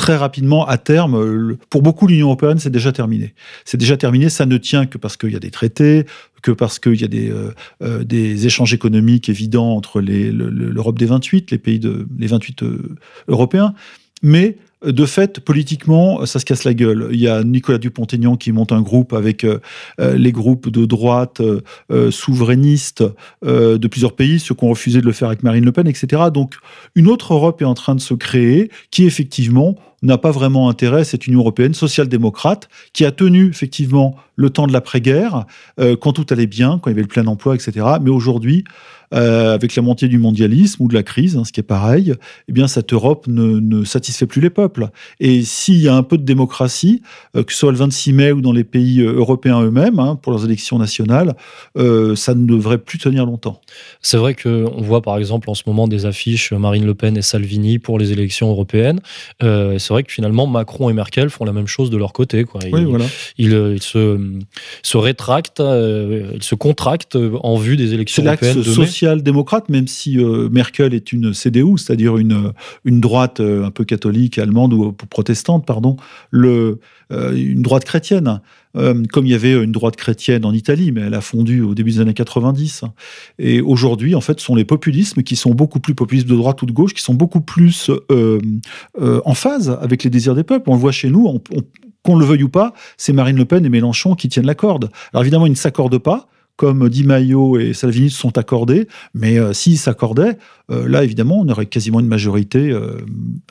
très rapidement, à terme, pour beaucoup, l'Union européenne, c'est déjà terminé. C'est déjà terminé, ça ne tient que parce qu'il y a des traités, que parce qu'il y a des, euh, euh, échanges économiques évidents entre l'Europe des 28, les pays de, les 28 euh, européens. Mais de fait, politiquement, ça se casse la gueule. Il y a Nicolas Dupont-Aignan qui monte un groupe avec euh, euh, les groupes de droite euh, souverainistes de plusieurs pays, ceux qui ont refusé de le faire avec Marine Le Pen, etc. Donc, une autre Europe est en train de se créer qui, effectivement, n'a pas vraiment intérêt cette Union européenne social-démocrate qui a tenu effectivement le temps de l'après-guerre, quand tout allait bien, quand il y avait le plein emploi, etc. Mais aujourd'hui, euh, avec la montée du mondialisme ou de la crise, hein, ce qui est pareil, eh bien cette Europe ne, satisfait plus les peuples. Et s'il y a un peu de démocratie, euh, que ce soit le 26 mai ou dans les pays euh, européens eux-mêmes, hein, pour leurs élections nationales, ça ne devrait plus tenir longtemps. C'est vrai qu'on voit par exemple en ce moment des affiches Marine Le Pen et Salvini pour les élections européennes. C'est vrai que finalement Macron et Merkel font la même chose de leur côté. Quoi. Ils, oui, voilà. ils, se, se rétractent, ils se contractent en vue des élections européennes. De démocrate même si euh, Merkel est une CDU, c'est-à-dire une, une droite euh, un peu catholique, allemande ou protestante, pardon, le, euh, une droite chrétienne. Euh, comme il y avait une droite chrétienne en Italie, mais elle a fondu au début des années 90. Et aujourd'hui, en fait, ce sont les populismes qui sont beaucoup plus populistes de droite ou de gauche, qui sont beaucoup plus euh, euh, en phase avec les désirs des peuples. On le voit chez nous, on- on- qu'on le veuille ou pas, c'est Marine Le Pen et Mélenchon qui tiennent la corde. Alors évidemment, ils ne s'accordent pas, comme Di Maio et Salvini se sont accordés, mais euh, s'ils s'accordaient, euh, là évidemment, on aurait quasiment une majorité euh,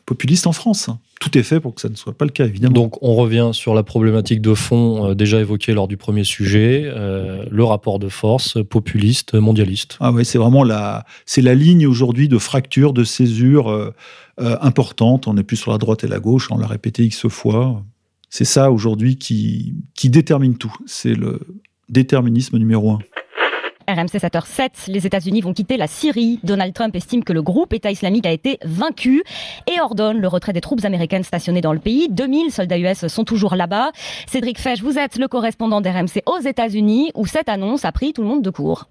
populiste en France. Tout est fait pour que ça ne soit pas le cas, évidemment. Donc on revient sur la problématique de fond euh, déjà évoquée lors du premier sujet, le rapport de force populiste, mondialiste. Ah ouais, c'est vraiment la, c'est la ligne aujourd'hui de fracture, de césure importante. On n'est plus sur la droite et la gauche, on l'a répété x fois. C'est ça aujourd'hui qui, qui détermine tout. C'est le déterminisme numéro un. RMC 7h07, les États-Unis vont quitter la Syrie. Donald Trump estime que le groupe État islamique a été vaincu et ordonne le retrait des troupes américaines stationnées dans le pays. 2000 soldats US sont toujours là-bas. Cédric Fesch, vous êtes le correspondant d'RMC aux États-Unis où cette annonce a pris tout le monde de court.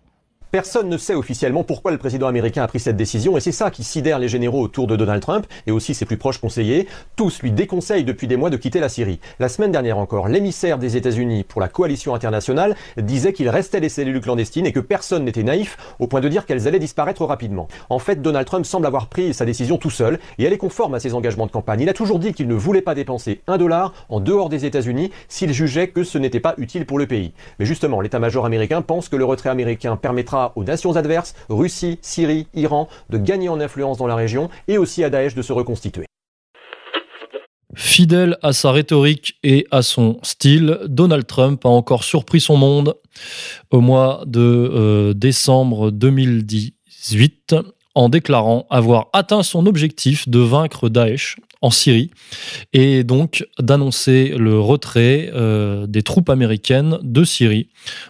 Personne ne sait officiellement pourquoi le président américain a pris cette décision et c'est ça qui sidère les généraux autour de Donald Trump et aussi ses plus proches conseillers. Tous lui déconseillent depuis des mois de quitter la Syrie. La semaine dernière encore, l'émissaire des États-Unis pour la coalition internationale disait qu'il restait des cellules clandestines et que personne n'était naïf au point de dire qu'elles allaient disparaître rapidement. En fait, Donald Trump semble avoir pris sa décision tout seul et elle est conforme à ses engagements de campagne. Il a toujours dit qu'il ne voulait pas dépenser un dollar en dehors des États-Unis s'il jugeait que ce n'était pas utile pour le pays. Mais justement, l'état-major américain pense que le retrait américain permettra aux nations adverses, Russie, Syrie, Iran, de gagner en influence dans la région et aussi à Daesh de se reconstituer. Fidèle à sa rhétorique et à son style, Donald Trump a encore surpris son monde au mois de euh, décembre 2018 en déclarant avoir atteint son objectif de vaincre Daesh en Syrie et donc d'annoncer le retrait euh, des troupes américaines de Syrie.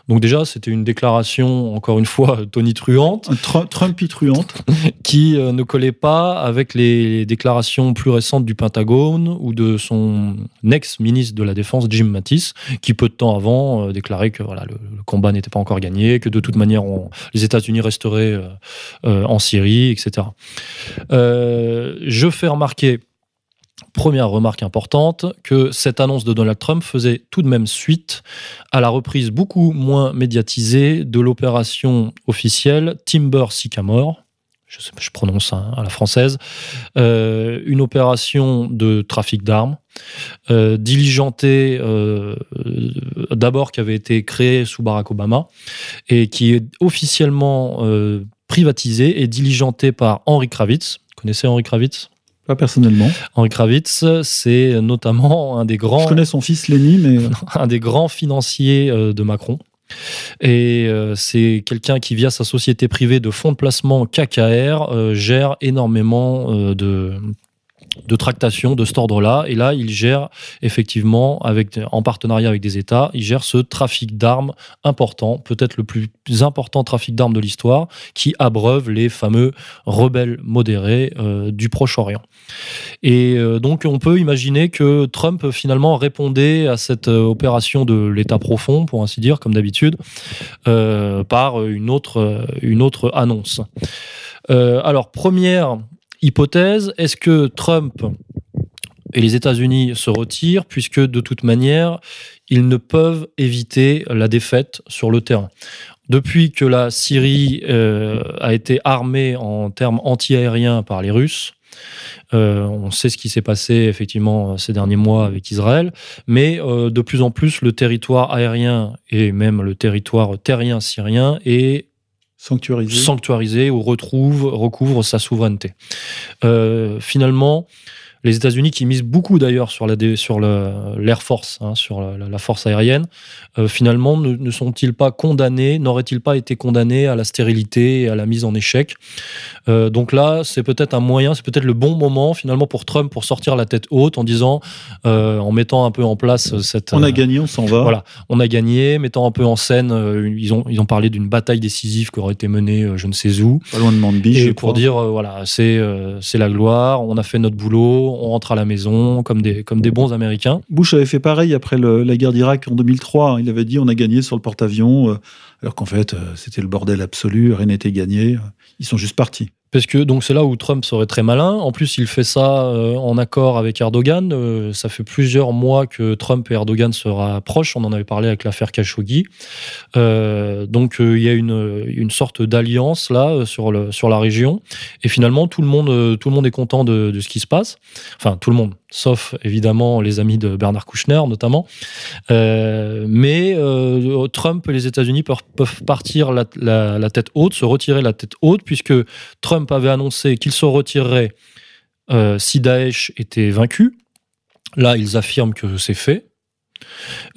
Donc déjà, c'était une déclaration, encore une fois, *laughs* tonitruante. Trumpitruante. *laughs* qui euh, ne collait pas avec les déclarations plus récentes du Pentagone ou de son ex-ministre de la Défense, Jim Mattis, qui peu de temps avant euh, déclarait que voilà, le, le combat n'était pas encore gagné, que de toute manière, on- les États-Unis resteraient euh, en Syrie, etc. Je fais remarquer Première remarque importante, que cette annonce de Donald Trump faisait tout de même suite. À la reprise beaucoup moins médiatisée de l'opération officielle Timber Sycamore, je, sais, je prononce hein, à la française, euh, une opération de trafic d'armes, euh, diligentée euh, d'abord qui avait été créée sous Barack Obama et qui est officiellement privatisée et diligentée par Henry Kravitz. Vous connaissez Henry Kravitz? Pas personnellement. Henri Kravitz, c'est notamment un des grands. Je connais son fils Lenny, mais. *laughs* un des grands financiers euh, de Macron. Et euh, c'est quelqu'un qui, via sa société privée de fonds de placement KKR, euh, gère énormément euh, de de tractation de cet ordre-là. Et là, il gère effectivement, avec, en partenariat avec des États, il gère ce trafic d'armes important, peut-être le plus important trafic d'armes de l'histoire, qui abreuve les fameux rebelles modérés euh, du Proche-Orient. Et euh, donc, on peut imaginer que Trump, finalement, répondait à cette euh, opération de l'État profond, pour ainsi dire, comme d'habitude, par une autre, une autre annonce. Alors, première hypothèse, est-ce que Trump et les États-Unis se retirent, puisque de toute manière, ils ne peuvent éviter la défaite sur le terrain. Depuis que la Syrie euh, a été armée en termes anti-aériens par les Russes, euh, on sait ce qui s'est passé effectivement ces derniers mois avec Israël, mais euh, de plus en plus le territoire aérien et même le territoire terrien syrien est sanctuarisé, sanctuarisé ou retrouve, recouvre sa souveraineté. Euh, finalement, les États-Unis, qui misent beaucoup d'ailleurs sur l'Air sur Force, hein, sur la, la, force aérienne, euh, finalement, ne, ne sont-ils pas condamnés, n'auraient-ils pas été condamnés à la stérilité et à la mise en échec? Euh, Donc là, c'est peut-être un moyen, c'est peut-être le bon moment finalement pour Trump pour sortir la tête haute en disant, euh, en mettant un peu en place cette. On a gagné, on s'en va. Voilà, on a gagné, mettant un peu en scène, ils, ont, ils ont parlé d'une bataille décisive qui aurait été menée je ne sais où. Pas loin de Manbij, Et pour dire, voilà, c'est c'est la gloire, on a fait notre boulot, on rentre à la maison comme des, comme des bons Américains. Bush avait fait pareil après la guerre d'Irak en 2003. Il avait dit on a gagné sur le porte-avions, euh, alors qu'en fait euh, c'était le bordel absolu, rien n'était gagné. Ils sont juste partis. Parce que donc c'est là où Trump serait très malin. En plus, il fait ça euh, en accord avec Erdogan. Euh, ça fait plusieurs mois que Trump et Erdogan se rapprochent. On en avait parlé avec l'affaire Khashoggi. Euh, donc il y a une, une sorte d'alliance là sur, le, sur la région. Et finalement, tout le monde, tout le monde est content de, ce qui se passe. Enfin, tout le monde, sauf évidemment les amis de Bernard Kouchner notamment. mais Trump et les États-Unis peuvent, partir la tête haute, se retirer la tête haute, puisque Trump avait annoncé qu'il se retirerait euh, si Daesh était vaincu. Là, ils affirment que c'est fait.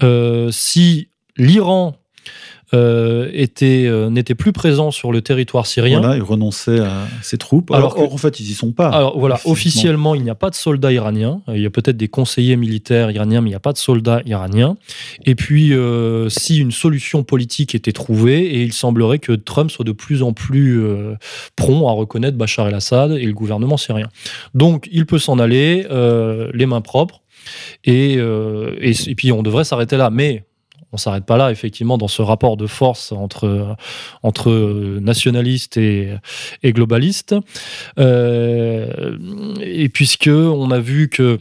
Euh, si l'Iran euh, était euh, n'était plus présent sur le territoire syrien. Voilà, il renonçait à ses troupes. Alors, en fait, ils y sont pas. Alors voilà, officiellement, il n'y a pas de soldats iraniens. Il y a peut-être des conseillers militaires iraniens, mais il n'y a pas de soldats iraniens. Et puis, euh, si une solution politique était trouvée, et il semblerait que Trump soit de plus en plus prompt à reconnaître Bachar el-Assad et le gouvernement syrien. Donc, il peut s'en aller les mains propres. Et, et, et, puis on devrait s'arrêter là. Mais on s'arrête pas là, effectivement, dans ce rapport de force entre, entre nationalistes et, et globalistes. Euh, et puisque on a vu que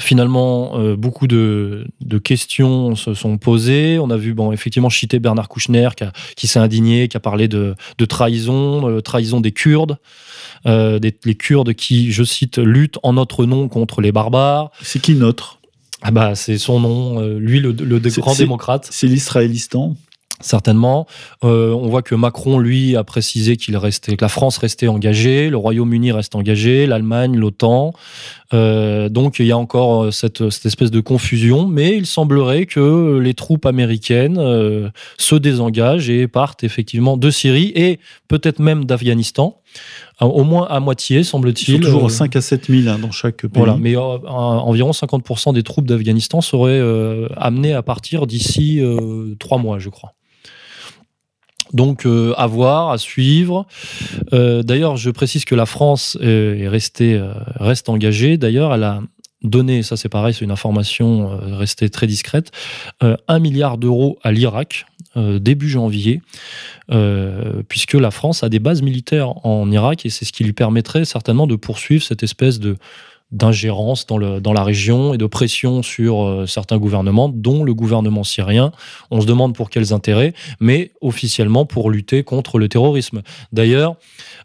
finalement, euh, beaucoup de, de, questions se sont posées. On a vu, bon, effectivement, chiter Bernard Kouchner qui, s'est indigné, qui a parlé de, de trahison, euh, trahison des Kurdes. Des, les Kurdes qui, je cite, luttent en notre nom contre les barbares. C'est qui notre? Ah bah, c'est son nom, euh, lui, le, le grand démocrate. C'est l'Israélistan Certainement. Euh, on voit que Macron, lui, a précisé qu'il restait, que la France restait engagée, le Royaume-Uni reste engagé, l'Allemagne, l'OTAN. Euh, donc il y a encore cette, cette, espèce de confusion, mais il semblerait que les troupes américaines euh, se désengagent et partent effectivement de Syrie et peut-être même d'Afghanistan. Euh, au moins à moitié, semble-t-il. Toujours 5 à 7 000 hein, dans chaque pays. Voilà, mais euh, environ 50% des troupes d'Afghanistan seraient euh, amenées à partir d'ici 3 mois, je crois. Donc à voir, à suivre. D'ailleurs, je précise que la France est restée, reste engagée. D'ailleurs, elle a donné, ça c'est pareil, c'est une information restée très discrète, un milliard d'euros à l'Irak début janvier. Euh, puisque la France a des bases militaires en Irak et c'est ce qui lui permettrait certainement de poursuivre cette espèce de d'ingérence dans, le, dans la région et de pression sur euh, certains gouvernements, dont le gouvernement syrien. On se demande pour quels intérêts, mais officiellement pour lutter contre le terrorisme. D'ailleurs,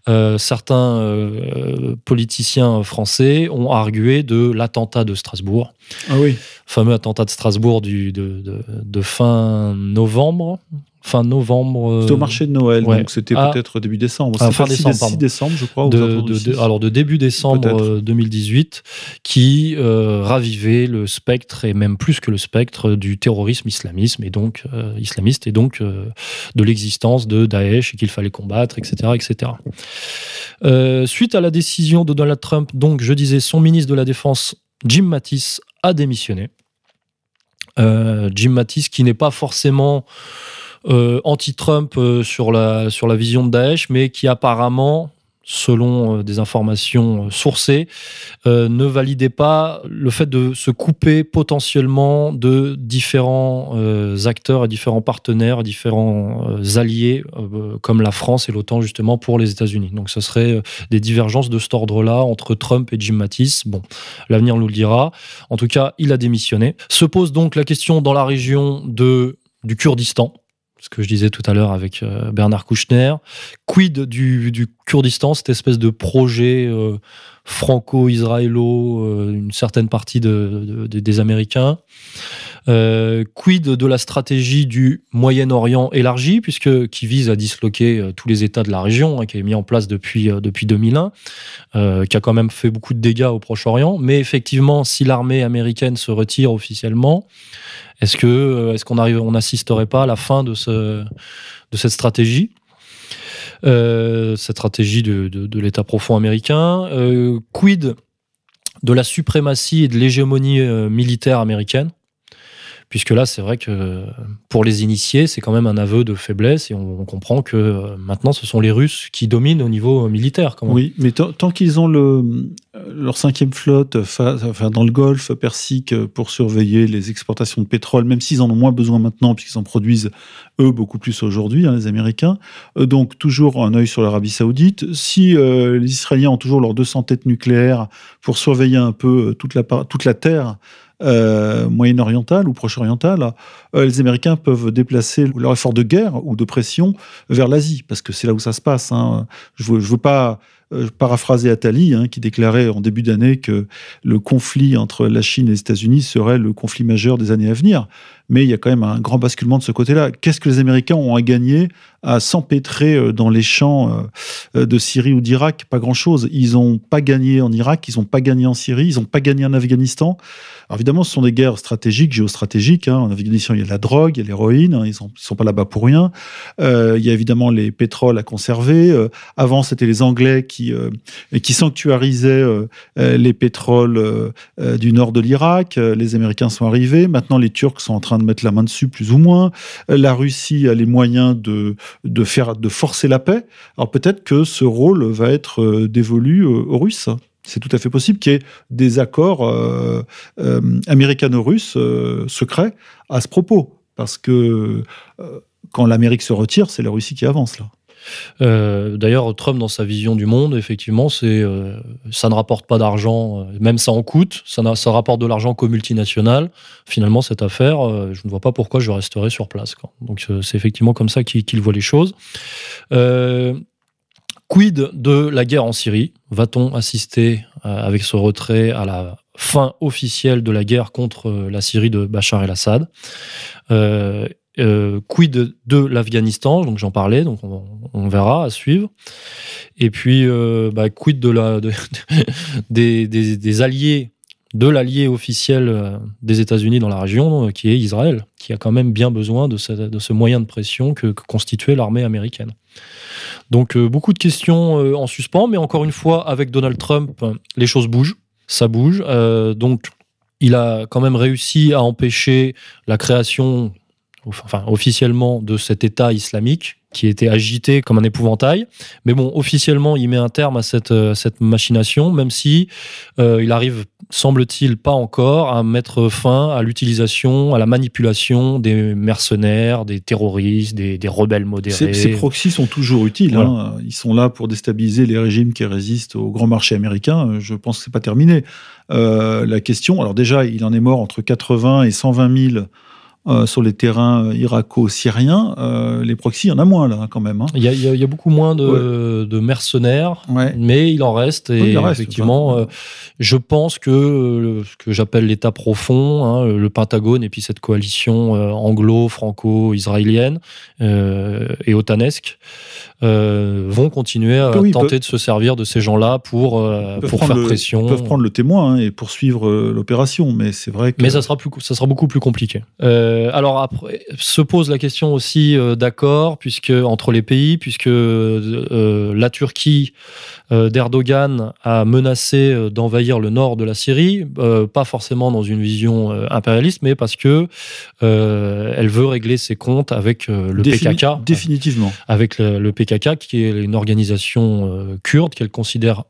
euh, certains euh, politiciens français ont argué de l'attentat de Strasbourg. Ah oui. fameux attentat de Strasbourg du, de, de, de fin novembre, fin novembre. C'était au marché de Noël, ouais. donc c'était Ah. peut-être début décembre. Ah, C'était fin décembre, 6, pardon. décembre, je crois. de, de- 6. alors de début décembre Peut-être. euh, 2018, qui euh, ravivait le spectre et même plus que le spectre du terrorisme islamisme et donc euh, islamiste et donc euh, de l'existence de Daesh et qu'il fallait combattre, etc., etc. Euh, suite à la décision de Donald Trump, donc je disais, son ministre de la Défense Jim Mattis a démissionné. Euh, Jim Mattis, qui n'est pas forcément euh, anti-Trump euh, sur, la, sur la vision de Daesh, mais qui apparemment, selon euh, des informations euh, sourcées, euh, ne validait pas le fait de se couper potentiellement de différents euh, acteurs et différents partenaires, différents euh, alliés, euh, comme la France et l'OTAN justement pour les États-Unis. Donc ce serait euh, des divergences de cet ordre-là entre Trump et Jim Mattis. Bon, l'avenir nous le dira. En tout cas, il a démissionné. Se pose donc la question dans la région de, du Kurdistan ce que je disais tout à l'heure avec euh, Bernard Kouchner. Quid du, du Kurdistan, cette espèce de projet euh, franco-israélo, euh, une certaine partie de, de- de- des Américains Euh, Quid de la stratégie du Moyen-Orient élargi, puisque qui vise à disloquer euh, tous les États de la région, hein, qui est mis en place depuis, euh, depuis 2001, euh, qui a quand même fait beaucoup de dégâts au Proche-Orient. Mais effectivement, si l'armée américaine se retire officiellement, est-ce que est-ce qu'on on n'assisterait pas à la fin de ce de cette stratégie, cette stratégie de l'État profond américain. Euh, Quid de la suprématie et de l'hégémonie euh, militaire américaine, puisque là, c'est vrai que pour les initiés, c'est quand même un aveu de faiblesse et on, comprend que euh, maintenant, ce sont les Russes qui dominent au niveau militaire. Quand même. Oui, mais tant qu'ils ont le, leur cinquième flotte dans le Golfe Persique pour surveiller les exportations de pétrole, même s'ils en ont moins besoin maintenant, puisqu'ils en produisent eux beaucoup plus aujourd'hui, hein, les Américains. Euh, donc toujours un œil sur l'Arabie Saoudite. Si euh, les Israéliens ont toujours leurs 200 têtes nucléaires pour surveiller un peu euh, toute la terre, euh, moyen-orientale ou proche-orientale, les Américains peuvent déplacer leur effort de guerre ou de pression vers l'Asie, parce que c'est là où ça se passe. Hein. Je ne veux, pas euh, paraphraser Attali, hein, qui déclarait en début d'année que le conflit entre la Chine et les États-Unis serait le conflit majeur des années à venir. Mais il y a quand même un grand basculement de ce côté-là. Qu'est-ce que les Américains ont à gagner à s'empêtrer euh, dans les champs euh, de Syrie ou d'Irak? Pas grand-chose. Ils n'ont pas gagné en Irak, ils n'ont pas gagné en Syrie, ils n'ont pas gagné en Afghanistan. Alors évidemment, ce sont des guerres stratégiques, géostratégiques. Hein. En Afghanistan, il y a la drogue, il y a l'héroïne, hein. ils ne sont, pas là-bas pour rien. il y a évidemment les pétroles à conserver. avant, c'était les Anglais qui euh, qui, sanctuarisait euh, euh, les pétroles du nord de l'Irak. Les Américains sont arrivés. Maintenant, les Turcs sont en train de mettre la main dessus, plus ou moins. La Russie a les moyens de, de, faire, de forcer la paix. Alors peut-être que ce rôle va être dévolu aux Russes. C'est tout à fait possible qu'il y ait des accords américano-russes secrets à ce propos. Parce que quand l'Amérique se retire, c'est la Russie qui avance là. Euh, d'ailleurs, Trump, dans sa vision du monde, effectivement, c'est euh, ça ne rapporte pas d'argent, euh, même ça en coûte, ça, ça rapporte de l'argent qu'aux multinationales. Finalement, cette affaire, je ne vois pas pourquoi je resterai sur place. Donc, c'est effectivement comme ça qu'il voit les choses. Quid de la guerre en Syrie? Va-t-on assister avec ce retrait à la fin officielle de la guerre contre la Syrie de Bachar el-Assad? Euh, quid de l'Afghanistan, donc j'en parlais, donc on, verra à suivre. Et puis, euh, bah, quid de la, *laughs* des, alliés, de l'allié officiel euh, des États-Unis dans la région, qui est Israël, qui a quand même bien besoin de ce, moyen de pression que, que constituait l'armée américaine. Donc beaucoup de questions en suspens, mais encore une fois, avec Donald Trump, les choses bougent, ça bouge. donc il a quand même réussi à empêcher la création enfin officiellement de cet État islamique qui était agité comme un épouvantail. Mais bon, officiellement, il met un terme à cette, euh, cette machination, même si euh, il arrive, semble-t-il, pas encore à mettre fin à l'utilisation, à la manipulation des mercenaires, des terroristes, des, rebelles modérés. Ces, proxys sont toujours utiles. Hein. Ils sont là pour déstabiliser les régimes qui résistent au grand marché américain. Je pense que c'est pas terminé. Euh, la question, alors déjà, il en est mort entre 80 et 120 000 euh, sur les terrains euh, irako-syriens, euh, les proxys, il y en a moins là quand même. Hein. Il, y a, beaucoup moins de, mercenaires, mais il en reste. Et effectivement, je pense que ce que j'appelle l'État profond, hein, le Pentagone et puis cette coalition anglo-franco-israélienne et otanesque, vont continuer à tenter de se servir de ces gens-là pour, pour faire pression. Ils peuvent prendre le témoin hein, et poursuivre l'opération, mais c'est vrai que. Mais ça sera, plus, ça sera beaucoup plus compliqué. Euh, alors après, se pose la question aussi euh, d'accord, puisque entre les pays, puisque euh, la Turquie d'Erdogan a menacé d'envahir le nord de la Syrie, pas forcément dans une vision impérialiste, mais parce que elle veut régler ses comptes avec le PKK. Définitivement. Avec le, PKK, qui est une organisation kurde qu'elle considère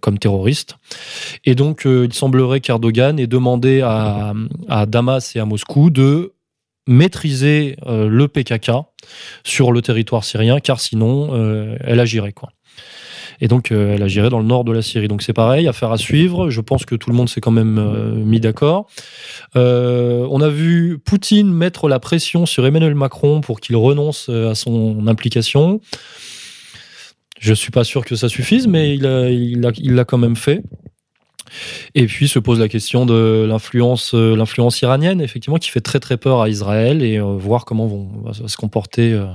comme terroriste. Et donc, il semblerait qu'Erdogan ait demandé à, à Damas et à Moscou de maîtriser euh, le PKK sur le territoire syrien, car sinon, euh, elle agirait. Quoi. Et donc, euh, elle agirait dans le nord de la Syrie. Donc, c'est pareil, affaire à suivre. Je pense que tout le monde s'est quand même mis d'accord. on a vu Poutine mettre la pression sur Emmanuel Macron pour qu'il renonce à son implication. Je suis pas sûr que ça suffise, mais il l'a quand même fait. Et puis se pose la question de l'influence, euh, l'influence iranienne, effectivement, qui fait très très peur à Israël et euh, voir comment vont, va se comporter euh,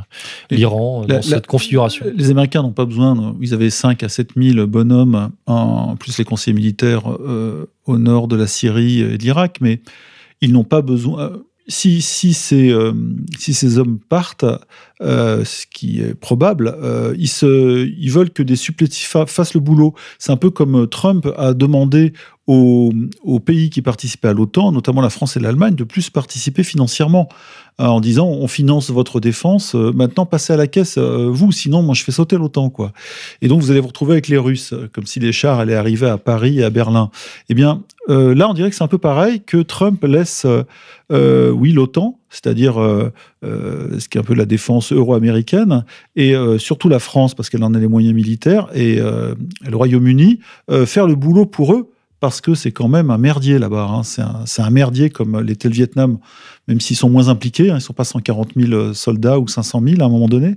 l'Iran dans cette configuration. Les Américains n'ont pas besoin, ils avaient 5 à 7 000 bonhommes, en plus les conseillers militaires au nord de la Syrie et de l'Irak, mais ils n'ont pas besoin si, si, ces, euh, si ces hommes partent, euh, ce qui est probable, euh, ils, se, ils veulent que des supplétifs fassent le boulot. C'est un peu comme Trump a demandé aux, aux pays qui participaient à l'OTAN, notamment la France et l'Allemagne, de plus participer financièrement en disant on finance votre défense, maintenant passez à la caisse, vous, sinon moi je fais sauter l'OTAN. quoi. Et donc vous allez vous retrouver avec les Russes, comme si les chars allaient arriver à Paris et à Berlin. Eh bien, là on dirait que c'est un peu pareil, que Trump laisse euh, oui, l'OTAN, c'est-à-dire euh, euh, ce qui est un peu la défense euro-américaine, et surtout la France, parce qu'elle en a les moyens militaires, et le Royaume-Uni, faire le boulot pour eux, parce que c'est quand même un merdier là-bas. Hein. C'est un, merdier comme l'était le Vietnam, même s'ils sont moins impliqués. Hein. Ils ne sont pas 140 000 soldats ou 500 000 à un moment donné.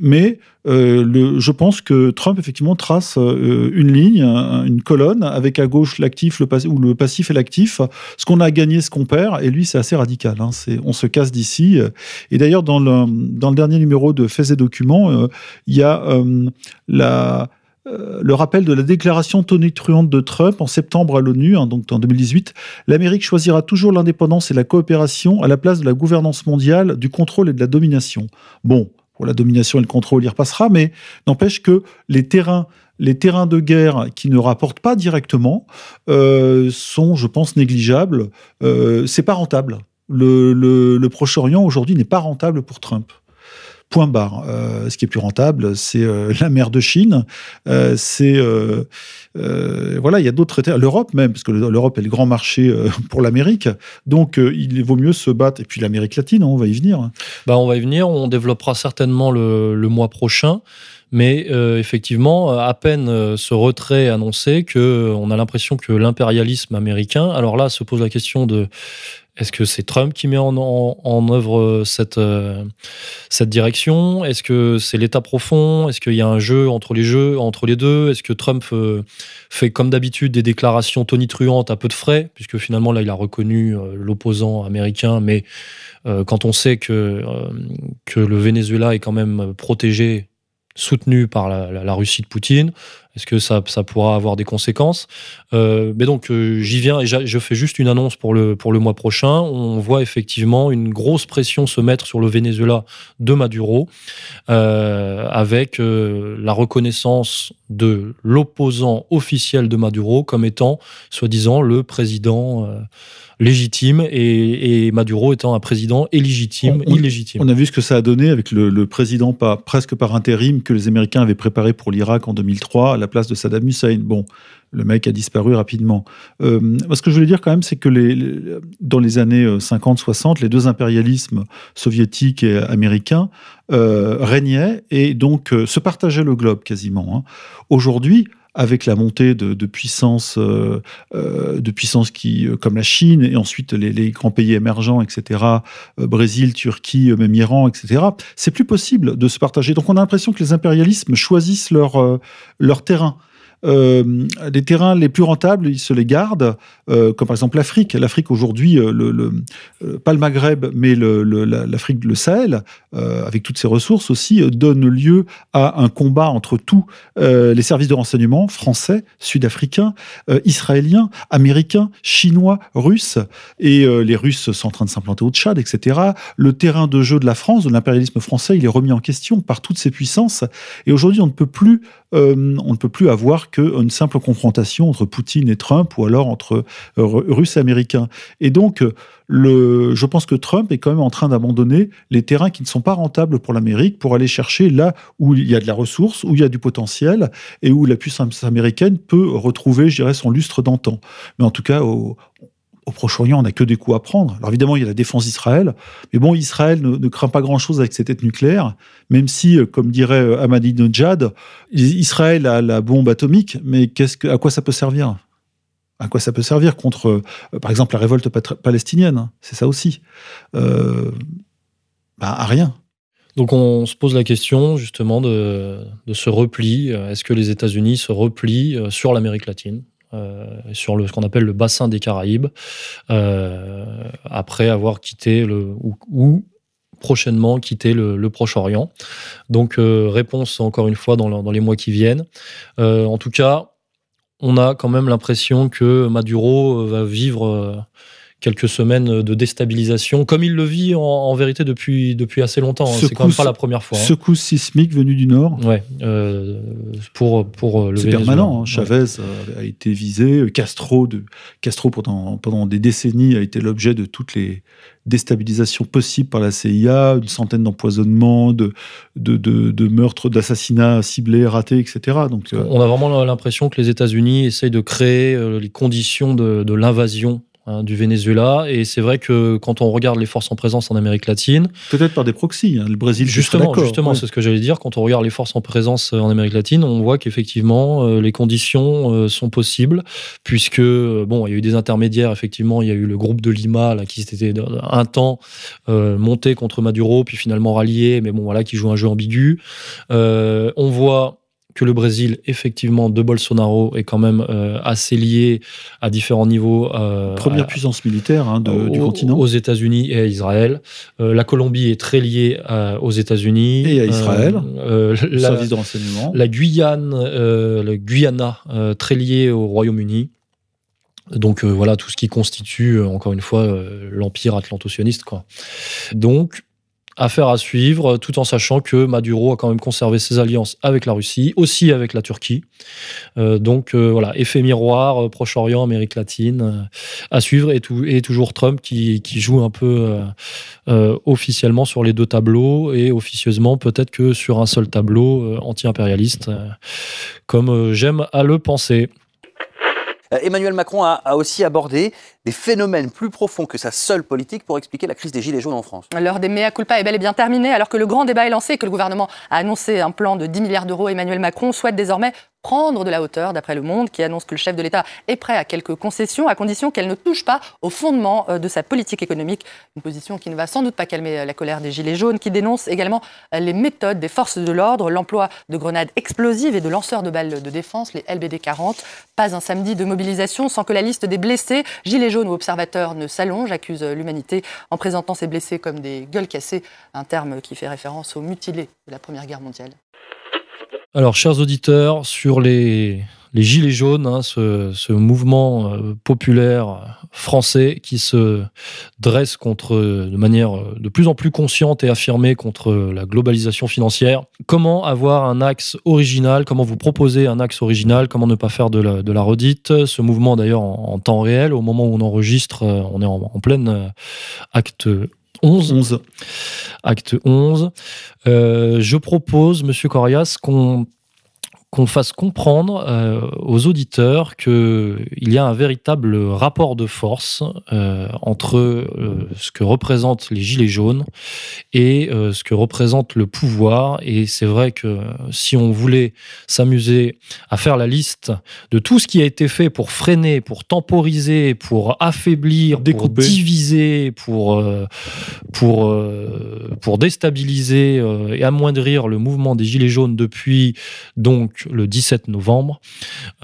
mais euh, le, je pense que Trump effectivement trace euh, une ligne, une colonne avec à gauche l'actif, le ou le passif et l'actif, ce qu'on a gagné, ce qu'on perd, et lui c'est assez radical. Hein, on se casse d'ici. Et d'ailleurs dans le, dans le dernier numéro de Faits et Documents, euh, il y a la le rappel de la déclaration tonitruante de Trump en septembre à l'ONU, hein, donc en 2018, l'Amérique choisira toujours l'indépendance et la coopération à la place de la gouvernance mondiale, du contrôle et de la domination. Bon, pour la domination et le contrôle, il repassera, mais n'empêche que les terrains les terrains de guerre qui ne rapportent pas directement euh, sont, je pense, négligeables. Euh, c'est pas rentable. Le, Proche-Orient aujourd'hui n'est pas rentable pour Trump. Point barre. Euh, ce qui est plus rentable, c'est euh, *laughs* la mer de Chine, c'est euh, voilà, il y a d'autres traités. L'Europe même, parce que l'Europe est le grand marché *laughs* pour l'Amérique. Donc, il vaut mieux se battre. Et puis l'Amérique latine, hein, on va y venir. Bah, on va y venir. On développera certainement le, mois prochain. Mais effectivement, à peine ce retrait annoncé, que on a l'impression que l'impérialisme américain. Alors là, se pose la question de est-ce que c'est Trump qui met en, œuvre euh, cette, euh, cette direction? Est-ce que c'est l'État profond? Est-ce qu'il y a un jeu entre les jeux, entre les deux? Est-ce que Trump euh, fait comme d'habitude des déclarations tonitruantes à peu de frais, puisque finalement là il a reconnu l'opposant américain, mais quand on sait que, que le Venezuela est quand même protégé soutenu par la, Russie de Poutine Est-ce que ça, ça, pourra avoir des conséquences euh, Mais donc, euh, j'y viens et je fais juste une annonce pour le, pour le mois prochain. On voit effectivement une grosse pression se mettre sur le Venezuela de Maduro, euh, avec la reconnaissance de l'opposant officiel de Maduro comme étant, soi-disant, le président légitime et, Maduro étant un président illégitime, on, illégitime. On a vu ce que ça a donné avec le, président pas, presque par intérim que les Américains avaient préparé pour l'Irak en 2003 à la place de Saddam Hussein. Bon, le mec a disparu rapidement. Euh, ce que je voulais dire quand même, c'est que dans les années 50-60, euh, les deux impérialismes soviétiques et américains euh, régnaient et donc se partageaient le globe quasiment. Hein. Aujourd'hui, avec la montée de, puissances, euh, euh, qui, euh, comme la Chine et ensuite les, grands pays émergents, etc., Brésil, Turquie, même Iran, etc., c'est plus possible de se partager. Donc on a l'impression que les impérialismes choisissent leur, leur terrain. Euh, les terrains les plus rentables, ils se les gardent, euh, comme par exemple l'Afrique. L'Afrique aujourd'hui, euh, le, pas le Maghreb, mais l'Afrique, le, Sahel, avec toutes ses ressources aussi, donne lieu à un combat entre tous les services de renseignement français, sud-africains, israéliens, américains, chinois, russes. Et les Russes sont en train de s'implanter au Tchad, etc. Le terrain de jeu de la France, de l'impérialisme français, il est remis en question par toutes ces puissances. Et aujourd'hui, on ne peut plus, on ne peut plus avoir qu'une simple confrontation entre Poutine et Trump ou alors entre euh, Russes et Américains. Et donc, je pense que Trump est quand même en train d'abandonner les terrains qui ne sont pas rentables pour l'Amérique pour aller chercher là où il y a de la ressource, où il y a du potentiel et où la puissance américaine peut retrouver, je dirais, son lustre d'antan. Mais en tout cas, au, au Proche-Orient, on n'a que des coups à prendre. Alors évidemment, il y a la défense d'Israël, mais bon, Israël ne, craint pas grand-chose avec ses têtes nucléaires, même si, euh, comme dirait euh, Ahmadinejad, Israël a la bombe atomique, mais à quoi ça peut servir? À quoi ça peut servir contre, euh, par exemple, la révolte palestinienne hein, C'est ça aussi. bah, à rien. Donc on se pose la question justement de, de ce repli. Est-ce que les États-Unis se replient sur l'Amérique latine? Sur le, ce qu'on appelle le bassin des Caraïbes, euh, après avoir quitté le, ou, prochainement quitter le, Proche-Orient. Donc euh, réponse encore une fois dans les mois qui viennent. en tout cas, on a quand même l'impression que Maduro va vivre quelques semaines de déstabilisation, comme il le vit en, en vérité depuis, depuis assez longtemps. hein. C'est quand même pas la première fois. hein. Secousse sismique venue du Nord. Ouais, euh, pour, pour le C'est Venezuela. permanent. hein. Chavez euh, a été visé. Castro, de, Castro pendant, pendant des décennies, a été l'objet de toutes les déstabilisations possibles par la CIA, une centaine d'empoisonnements, de, de, de, de meurtres, d'assassinats ciblés, ratés, etc. Donc, euh, On a vraiment l'impression que les États-Unis essayent de créer euh, les conditions de, de l'invasion hein, du Venezuela. Et c'est vrai que quand on regarde les forces en présence en Amérique latine, peut-être par des proxys. hein. Le Brésil, justement, justement, Ouais. c'est ce que j'allais dire. Quand on regarde les forces en présence euh, en Amérique latine, on voit qu'effectivement euh, les conditions euh, sont possibles, puisque bon, il y a eu des intermédiaires. Effectivement, il y a eu le groupe de Lima là qui s'était un temps monté contre Maduro, puis finalement rallié, mais bon voilà, qui joue un jeu ambigu. On voit que le Brésil, effectivement, de Bolsonaro est quand même euh, assez lié à différents niveaux. euh, Première à- puissance militaire hein, de- du continent. Aux États-Unis et à Israël. Euh, la Colombie est très liée à- aux États-Unis. Et à Israël. Le la, service de renseignement. la Guyane, le Guyana, très liée au Royaume-Uni. Donc voilà, tout ce qui constitue, encore une fois, l'empire atlanto-sioniste. Donc, affaire à suivre, euh, tout en sachant que Maduro a quand même conservé ses alliances avec la Russie, aussi avec la Turquie. Euh, donc euh, voilà, effet miroir, Proche-Orient, Amérique latine, à suivre, et, toujours Trump qui, joue un peu officiellement sur les deux tableaux, et officieusement peut-être que sur un seul tableau anti-impérialiste, comme j'aime à le penser. Emmanuel Macron a aussi abordé des phénomènes plus profonds que sa seule politique pour expliquer la crise des Gilets jaunes en France. L'heure des mea culpa est bel et bien terminée, alors que le grand débat est lancé et que le gouvernement a annoncé un plan de 10 milliards d'euros. Emmanuel Macron souhaite désormais prendre de la hauteur, d'après Le Monde, qui annonce que le chef de l'État est prêt à quelques concessions, à condition qu'elles ne touchent pas au fondement euh, de sa politique économique. Une position qui ne va sans doute pas calmer euh, la colère des Gilets jaunes, qui dénonce également euh, les méthodes des forces de l'ordre, l'emploi de grenades explosives et de lanceurs de balles de défense, les LBD 40. Pas un samedi de mobilisation sans que la liste des blessés, Gilets jaunes ou observateurs, ne s'allonge, accuse l'humanité en présentant ces blessés comme des gueules cassées, un terme qui fait référence aux mutilés de la Première Guerre mondiale. Alors, chers auditeurs, sur les, Gilets jaunes, hein, ce, mouvement euh, populaire français qui se dresse contre, de manière euh, de plus en plus consciente et affirmée contre la globalisation financière, comment avoir un axe original, comment vous proposer un axe original, comment ne pas faire de la, redite? Ce mouvement, d'ailleurs, en, temps réel, au moment où on enregistre, euh, on est en, euh, acte 11. 11. Acte 11. Euh, je propose, Monsieur Corias, qu'on qu'on fasse comprendre euh, aux auditeurs qu'il y a un véritable rapport de force euh, entre euh, ce que représentent les gilets jaunes et euh, ce que représente le pouvoir. Et c'est vrai que si on voulait s'amuser à faire la liste de tout ce qui a été fait pour freiner, pour temporiser, pour affaiblir, Découper. pour diviser, pour, euh, pour, pour déstabiliser et amoindrir le mouvement des Gilets jaunes depuis donc le 17 novembre,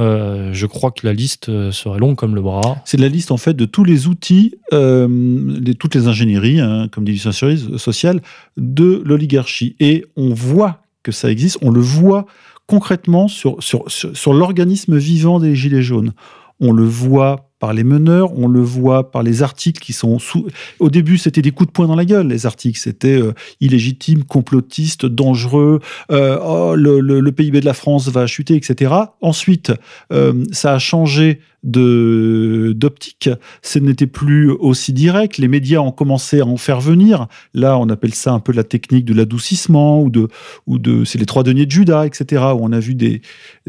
euh, je crois que la liste euh, serait longue comme le bras. C'est la liste en fait de tous les outils, euh, de toutes les ingénieries, hein, comme dit l'illustration sociale, de l'oligarchie. Et on voit que ça existe, on le voit concrètement sur, sur, sur l'organisme vivant des Gilets jaunes. On le voit par les meneurs, on le voit par les articles qui sont sous. Au début, c'était des coups de poing dans la gueule, les articles. C'était euh, illégitime, complotiste, dangereux, euh, oh, le, PIB de la France va chuter, etc. Ensuite, euh, ça a changé d'optique. Ce n'était plus aussi direct. Les médias ont commencé à en faire venir. Là, on appelle ça un peu la technique de l'adoucissement ou de ou de c'est les trois deniers de Judas, etc. Où on a vu des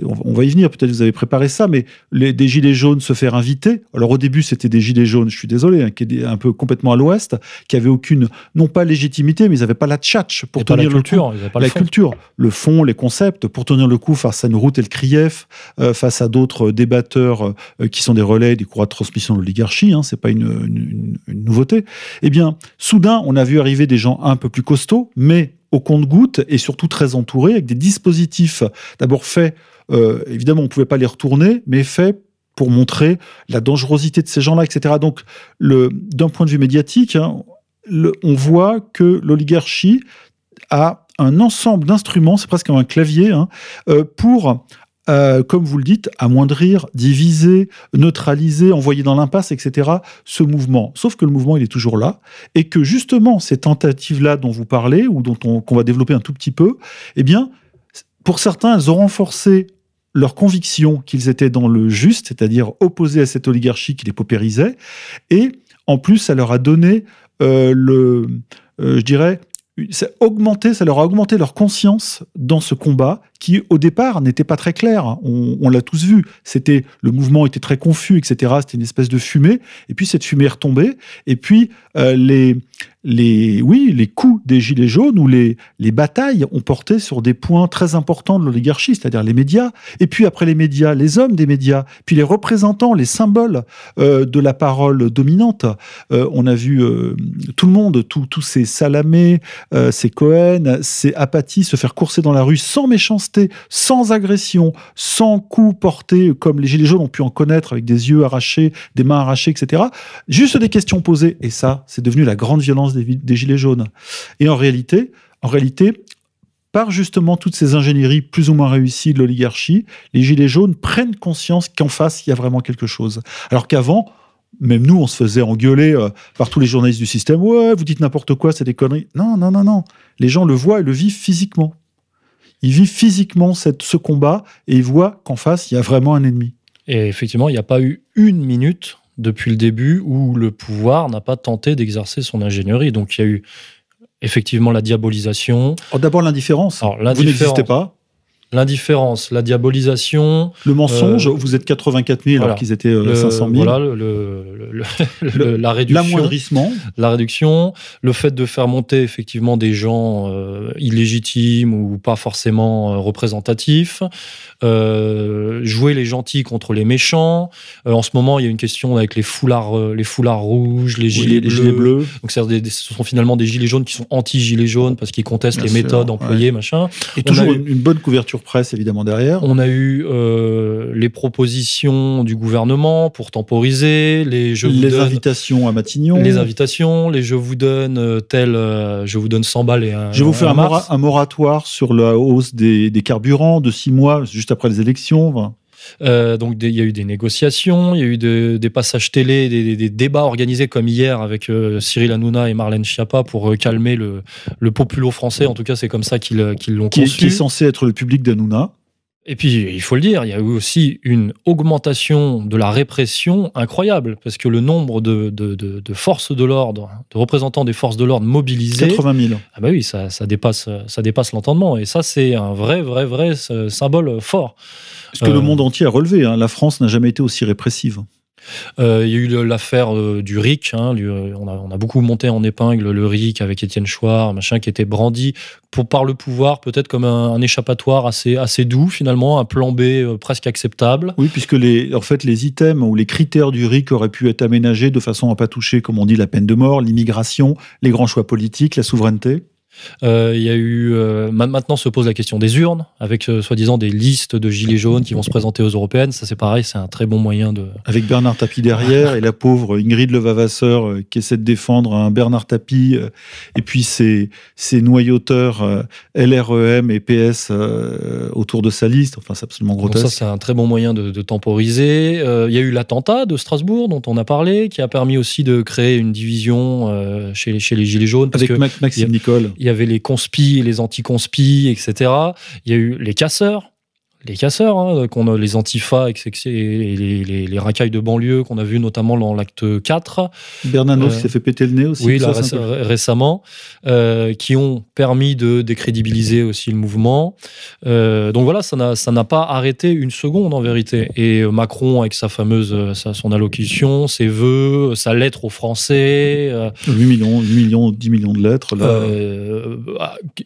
on va y venir. Peut-être vous avez préparé ça, mais les, des gilets jaunes se faire inviter. Alors au début, c'était des gilets jaunes. Je suis désolé, hein, qui étaient un peu complètement à l'ouest, qui avaient aucune non pas légitimité, mais ils n'avaient pas la tchatch pour Et pas la tenir le culture, coup. la fond. culture, le fond, les concepts pour tenir le coup face à une route et le Krief, euh, face à d'autres débatteurs euh, qui sont des relais des courroies de transmission de l'oligarchie. Hein, c'est pas une, une- une- une nouveauté. Eh bien, soudain, on a vu arriver des gens un peu plus costauds, mais au compte-gouttes et surtout très entourés avec des dispositifs d'abord faits. euh, évidemment, on ne pouvait pas les retourner, mais faits pour montrer la dangerosité de ces gens-là, etc. Donc, d'un point de vue médiatique, hein, on voit que l'oligarchie a un ensemble d'instruments, c'est presque un clavier, hein, euh, pour euh, comme vous le dites, amoindrir, diviser, neutraliser, envoyer dans l'impasse, etc., ce mouvement. Sauf que le mouvement, il est toujours là, et que justement, ces tentatives-là dont vous parlez, ou dont on, qu'on va développer un tout petit peu, eh bien, pour certains, elles ont renforcé leur conviction qu'ils étaient dans le juste, c'est-à-dire opposés à cette oligarchie qui les paupérisait, et en plus, ça leur a donné euh, le, euh, je dirais, ça, augmenté, ça leur a augmenté leur conscience dans ce combat qui, au départ, n'était pas très clair. On, on l'a tous vu. C'était le mouvement était très confus, etc. C'était une espèce de fumée. Et puis cette fumée est retombée. Et puis euh, les les oui les coups des gilets jaunes ou les les batailles ont porté sur des points très importants de l'oligarchie, c'est-à-dire les médias. Et puis après les médias, les hommes des médias, puis les représentants, les symboles euh, de la parole dominante. Euh, on a vu euh, tout le monde, tous ces Salamé, ces Cohen, ces Apathy se faire courser dans la rue sans méchanceté, sans agression, sans coups portés comme les gilets jaunes ont pu en connaître avec des yeux arrachés, des mains arrachées, etc. Juste des questions posées. Et ça, c'est devenu la grande violence des, gilets jaunes. Et en réalité, en réalité, par justement toutes ces ingénieries plus ou moins réussies de l'oligarchie, les gilets jaunes prennent conscience qu'en face, il y a vraiment quelque chose. Alors qu'avant, même nous, on se faisait engueuler euh, par tous les journalistes du système. Ouais, vous dites n'importe quoi, c'est des conneries. Non, non, non, non. Les gens le voient et le vivent physiquement. Ils vivent physiquement cette, ce combat et ils voient qu'en face, il y a vraiment un ennemi. Et effectivement, il n'y a pas eu une minute depuis le début où le pouvoir n'a pas tenté d'exercer son ingénierie. Donc il y a eu effectivement la diabolisation. Oh, D'abord l'indifférence. Vous n'existez pas. L'indifférence, la diabolisation. Le mensonge, euh, vous êtes 84 000 voilà. alors qu'ils étaient euh, le, 500 000. Voilà, le, le, la réduction. L'amoindrissement. La réduction. Le fait de faire monter effectivement des gens euh, illégitimes ou pas forcément euh, représentatifs. Jouer les gentils contre les méchants. en ce moment, il y a une question avec les foulards, les foulards rouges, les gilets, oui, bleus. Les gilets bleus. Donc, des, des, ce sont finalement des gilets jaunes qui sont anti-gilets jaunes parce qu'ils contestent Bien les sûr, méthodes employées, ouais. machin. Et On toujours une bonne couverture presse évidemment derrière. On a eu euh, les propositions du gouvernement pour temporiser, les je les donne, invitations à Matignon, les invitations, les je vous donne euh, tel, euh, je vous donne 100 balles et un. Je vous fais un, moratoire sur la hausse des, des carburants de six mois juste après les élections. Euh, donc il y a eu des négociations, il y a eu de, des passages télé, des, des, débats organisés comme hier avec euh, Cyril Hanouna et Marlène Schiappa pour euh, calmer le, le populo français. En tout cas, c'est comme ça qu'ils qu l'ont qui, conçu. Qui est censé être le public d'Hanouna. Et puis, il faut le dire, il y a eu aussi une augmentation de la répression incroyable, parce que le nombre de, de, de, de forces de l'ordre, de représentants des forces de l'ordre mobilisés... 80 000. Ah bah oui, ça, ça dépasse, ça dépasse l'entendement. Et ça, c'est un vrai, vrai, vrai symbole fort. Ce que euh, le monde entier a relevé. Hein. La France n'a jamais été aussi répressive. Euh, il y a eu l'affaire euh, du RIC. Hein, euh, on, a, beaucoup monté en épingle le RIC avec Étienne Chouard, machin, qui était brandi pour, par le pouvoir, peut-être comme un, échappatoire assez, doux, finalement, un plan B presque acceptable. Oui, puisque les, en fait, les items ou les critères du RIC auraient pu être aménagés de façon à pas toucher, comme on dit, la peine de mort, l'immigration, les grands choix politiques, la souveraineté. Euh, il y a eu euh, maintenant se pose la question des urnes avec euh, soi-disant des listes de gilets jaunes qui vont se présenter aux européennes. Ça c'est pareil, c'est un très bon moyen de. Avec Bernard Tapie derrière et la pauvre Ingrid Levavasseur qui essaie de défendre un Bernard Tapie et puis ses, ses noyauteurs LREM et PS autour de sa liste. Enfin c'est absolument grotesque. Donc ça c'est un très bon moyen de, de temporiser. Il y a eu l'attentat de Strasbourg dont on a parlé, qui a permis aussi de créer une division chez, chez les gilets jaunes. Avec Maxime Nicole y avait les conspis et les anti-conspis, etc. Il y a eu les casseurs, les casseurs, hein, qu'on a les antifas et les, les, les, racailles de banlieue qu'on a vu notamment dans l'acte 4. Bernanos euh, s'est fait péter le nez aussi. Oui, là, réc récemment, euh, qui ont permis de décrédibiliser aussi le mouvement. Euh, donc voilà, ça n'a pas arrêté une seconde en vérité. Et Macron, avec sa fameuse, sa, son allocution, ses vœux, sa lettre aux Français. 8 millions, 8 millions, 10 millions de lettres. Là. Euh,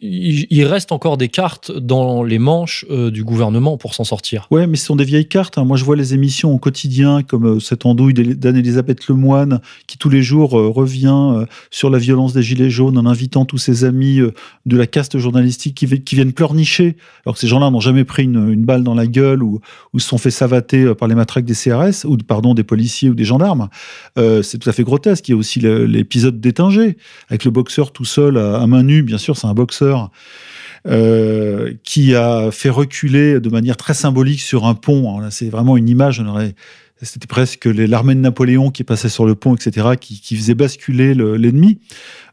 il, il, reste encore des cartes dans les manches du gouvernement pour s'en sortir. Ouais, mais ce sont des vieilles cartes. Hein. Moi, je vois les émissions au quotidien, comme euh, cette andouille d'Anne-Elisabeth Lemoine, qui tous les jours euh, revient euh, sur la violence des Gilets jaunes en invitant tous ses amis de la caste journalistique qui, viennent pleurnicher, alors que ces gens-là n'ont jamais pris une, balle dans la gueule ou, se sont fait savater par les matraques des CRS, ou pardon, des policiers ou des gendarmes. C'est tout à fait grotesque. Il y a aussi l'épisode d'Étinger, avec le boxeur tout seul à main nue. Bien sûr, c'est un boxeur euh, qui a fait reculer de manière très symbolique sur un pont. C'est vraiment une image, c'était presque l'armée de Napoléon qui passait sur le pont, etc., qui, faisait basculer l'ennemi.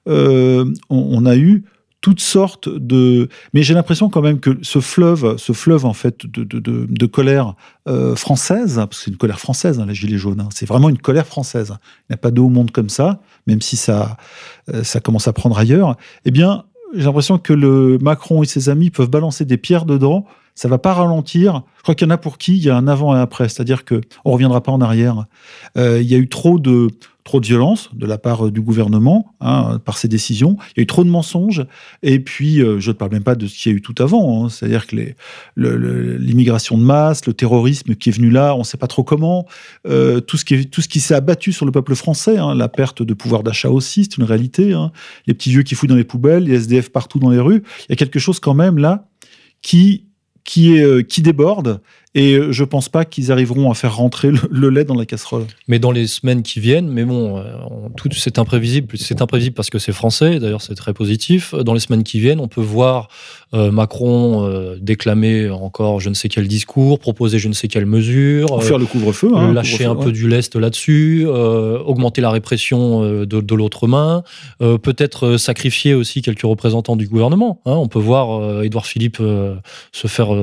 Euh, on, a eu toutes sortes de. Mais j'ai l'impression quand même que ce fleuve, ce fleuve en fait de, colère euh, française, parce que c'est une colère française, hein, la gilet jaune, hein, c'est vraiment une colère française. Il n'y a pas de haut monde comme ça, même si ça, ça commence à prendre ailleurs. Eh bien, j'ai l'impression que le Macron et ses amis peuvent balancer des pierres dedans. Ça va pas ralentir. Je crois qu'il y en a pour qui il y a un avant et un après, c'est-à-dire que on reviendra pas en arrière. Euh, il y a eu trop de trop de violence de la part euh, du gouvernement hein, par ses décisions. Il y a eu trop de mensonges. Et puis, euh, je ne parle même pas de ce qu'il y a eu tout avant. Hein. C'est-à-dire que l'immigration de masse, le terrorisme qui est venu là, on ne sait pas trop comment. Euh, tout ce qui, s'est abattu sur le peuple français, hein, la perte de pouvoir d'achat aussi, c'est une réalité. Les petits vieux qui fouillent dans les poubelles, les SDF partout dans les rues. Il y a quelque chose quand même là qui qui déborde et euh, je pense pas qu'ils arriveront à faire rentrer le, lait dans la casserole. Mais dans les semaines qui viennent, mais bon, euh, tout c'est imprévisible. C'est imprévisible parce que c'est français. D'ailleurs, c'est très positif. Dans les semaines qui viennent, on peut voir euh, Macron déclamer encore je ne sais quel discours, proposer je ne sais quelle mesure, faire le couvre-feu, hein, lâcher un peu du lest là-dessus, augmenter la répression de, de l'autre main, peut-être sacrifier aussi quelques représentants du gouvernement. Hein. On peut voir Édouard Philippe se faire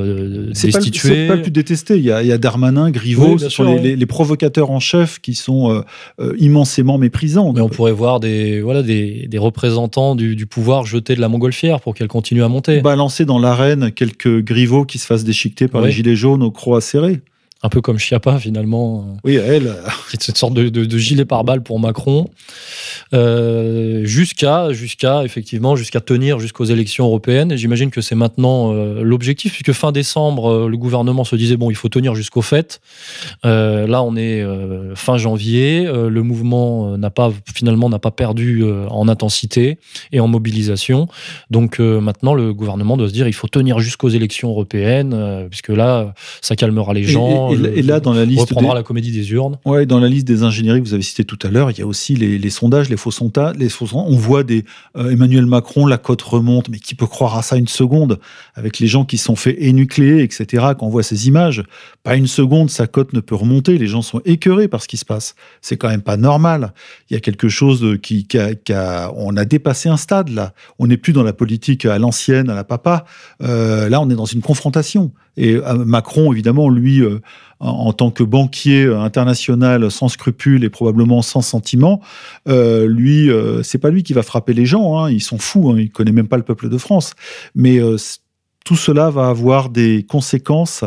destituer. Pas, pas détestés. Il y a, il y a Darmanin, Griveaux, ce sont les, les, provocateurs en chef qui sont euh, euh, immensément méprisants. Mais on pourrait voir des, voilà, des, des représentants du, du, pouvoir jeter de la montgolfière pour qu'elle continue à monter. Balancer dans l'arène quelques Griveaux qui se fassent déchiqueter par les gilets jaunes aux croix serrées un peu comme Chiappa finalement. Oui, elle. C'est cette sorte de, de, de, gilet pare-balles pour Macron, euh, jusqu'à jusqu'à effectivement jusqu'à tenir jusqu'aux élections européennes. Et j'imagine que c'est maintenant euh, l'objectif, puisque fin décembre, euh, le gouvernement se disait bon, il faut tenir jusqu'au fait. Euh, là, on est euh, fin janvier. Euh, le mouvement n'a pas finalement n'a pas perdu en intensité et en mobilisation. Donc maintenant, le gouvernement doit se dire il faut tenir jusqu'aux élections européennes, puisque là, ça calmera les gens. Et, et, et, là, dans la liste. reprendra des... la comédie des urnes. Ouais, dans la liste des ingénieries que vous avez cité tout à l'heure, il y a aussi les, les sondages, les faux sondages. Les faux sondages. On voit des euh, Emmanuel Macron, la cote remonte, mais qui peut croire à ça une seconde? Avec les gens qui sont fait énucléer, etc., quand on voit ces images, pas une seconde, sa cote ne peut remonter. Les gens sont écœurés par ce qui se passe. C'est quand même pas normal. Il y a quelque chose qui, qui, a, qui a, on a dépassé un stade là. On n'est plus dans la politique à l'ancienne, à la papa. Euh, là, on est dans une confrontation. Et euh, Macron, évidemment, lui, euh, en, tant que banquier international sans scrupules et probablement sans sentiment, euh, lui, euh, c'est pas lui qui va frapper les gens. Hein, ils sont fous. Hein, il connaît même pas le peuple de France. Mais euh, tout cela va avoir des conséquences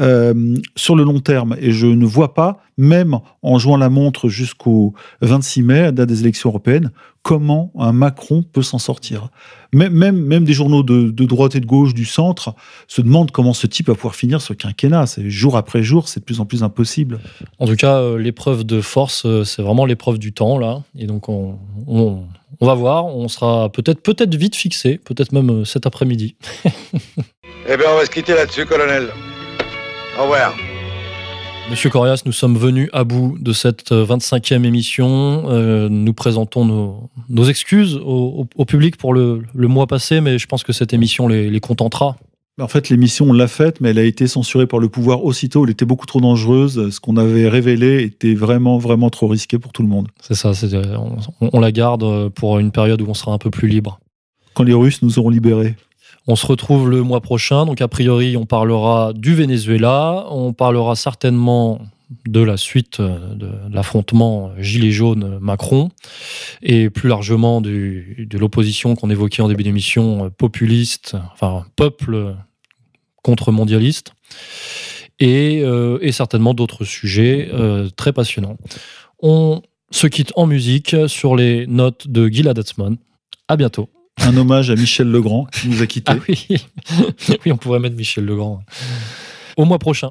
euh, sur le long terme. Et je ne vois pas, même en jouant la montre jusqu'au 26 mai, date des élections européennes, comment un Macron peut s'en sortir. Même, même, même des journaux de, de, droite et de gauche, du centre, se demandent comment ce type va pouvoir finir ce quinquennat. C'est jour après jour, c'est de plus en plus impossible. En tout cas, euh, l'épreuve de force, euh, c'est vraiment l'épreuve du temps, là. Et donc, on, on, on va voir, on sera peut-être peut-être vite fixé, peut-être même euh, cet après-midi. *laughs* eh bien, on va se quitter là-dessus, colonel. Au revoir. Monsieur Corias, nous sommes venus à bout de cette 25e émission. Euh, nous présentons nos, nos excuses au, public pour le, le, mois passé, mais je pense que cette émission les, les contentera. En fait, l'émission, on l'a faite, mais elle a été censurée par le pouvoir aussitôt. Elle était beaucoup trop dangereuse. Ce qu'on avait révélé était vraiment, vraiment trop risqué pour tout le monde. C'est ça. On, on, la garde pour une période où on sera un peu plus libre. Quand les Russes nous auront libérés. On se retrouve le mois prochain. Donc, a priori, on parlera du Venezuela. On parlera certainement de la suite de l'affrontement Gilets jaunes-Macron et plus largement de l'opposition qu'on évoquait en début d'émission, populiste, enfin peuple contre-mondialiste, et, euh, et, certainement d'autres sujets euh, très passionnants. On se quitte en musique sur les notes de Gilad Atzmon. À bientôt. Un hommage à Michel Legrand qui nous a quittés. Ah oui. *laughs* oui, on pourrait mettre Michel Legrand. Au mois prochain.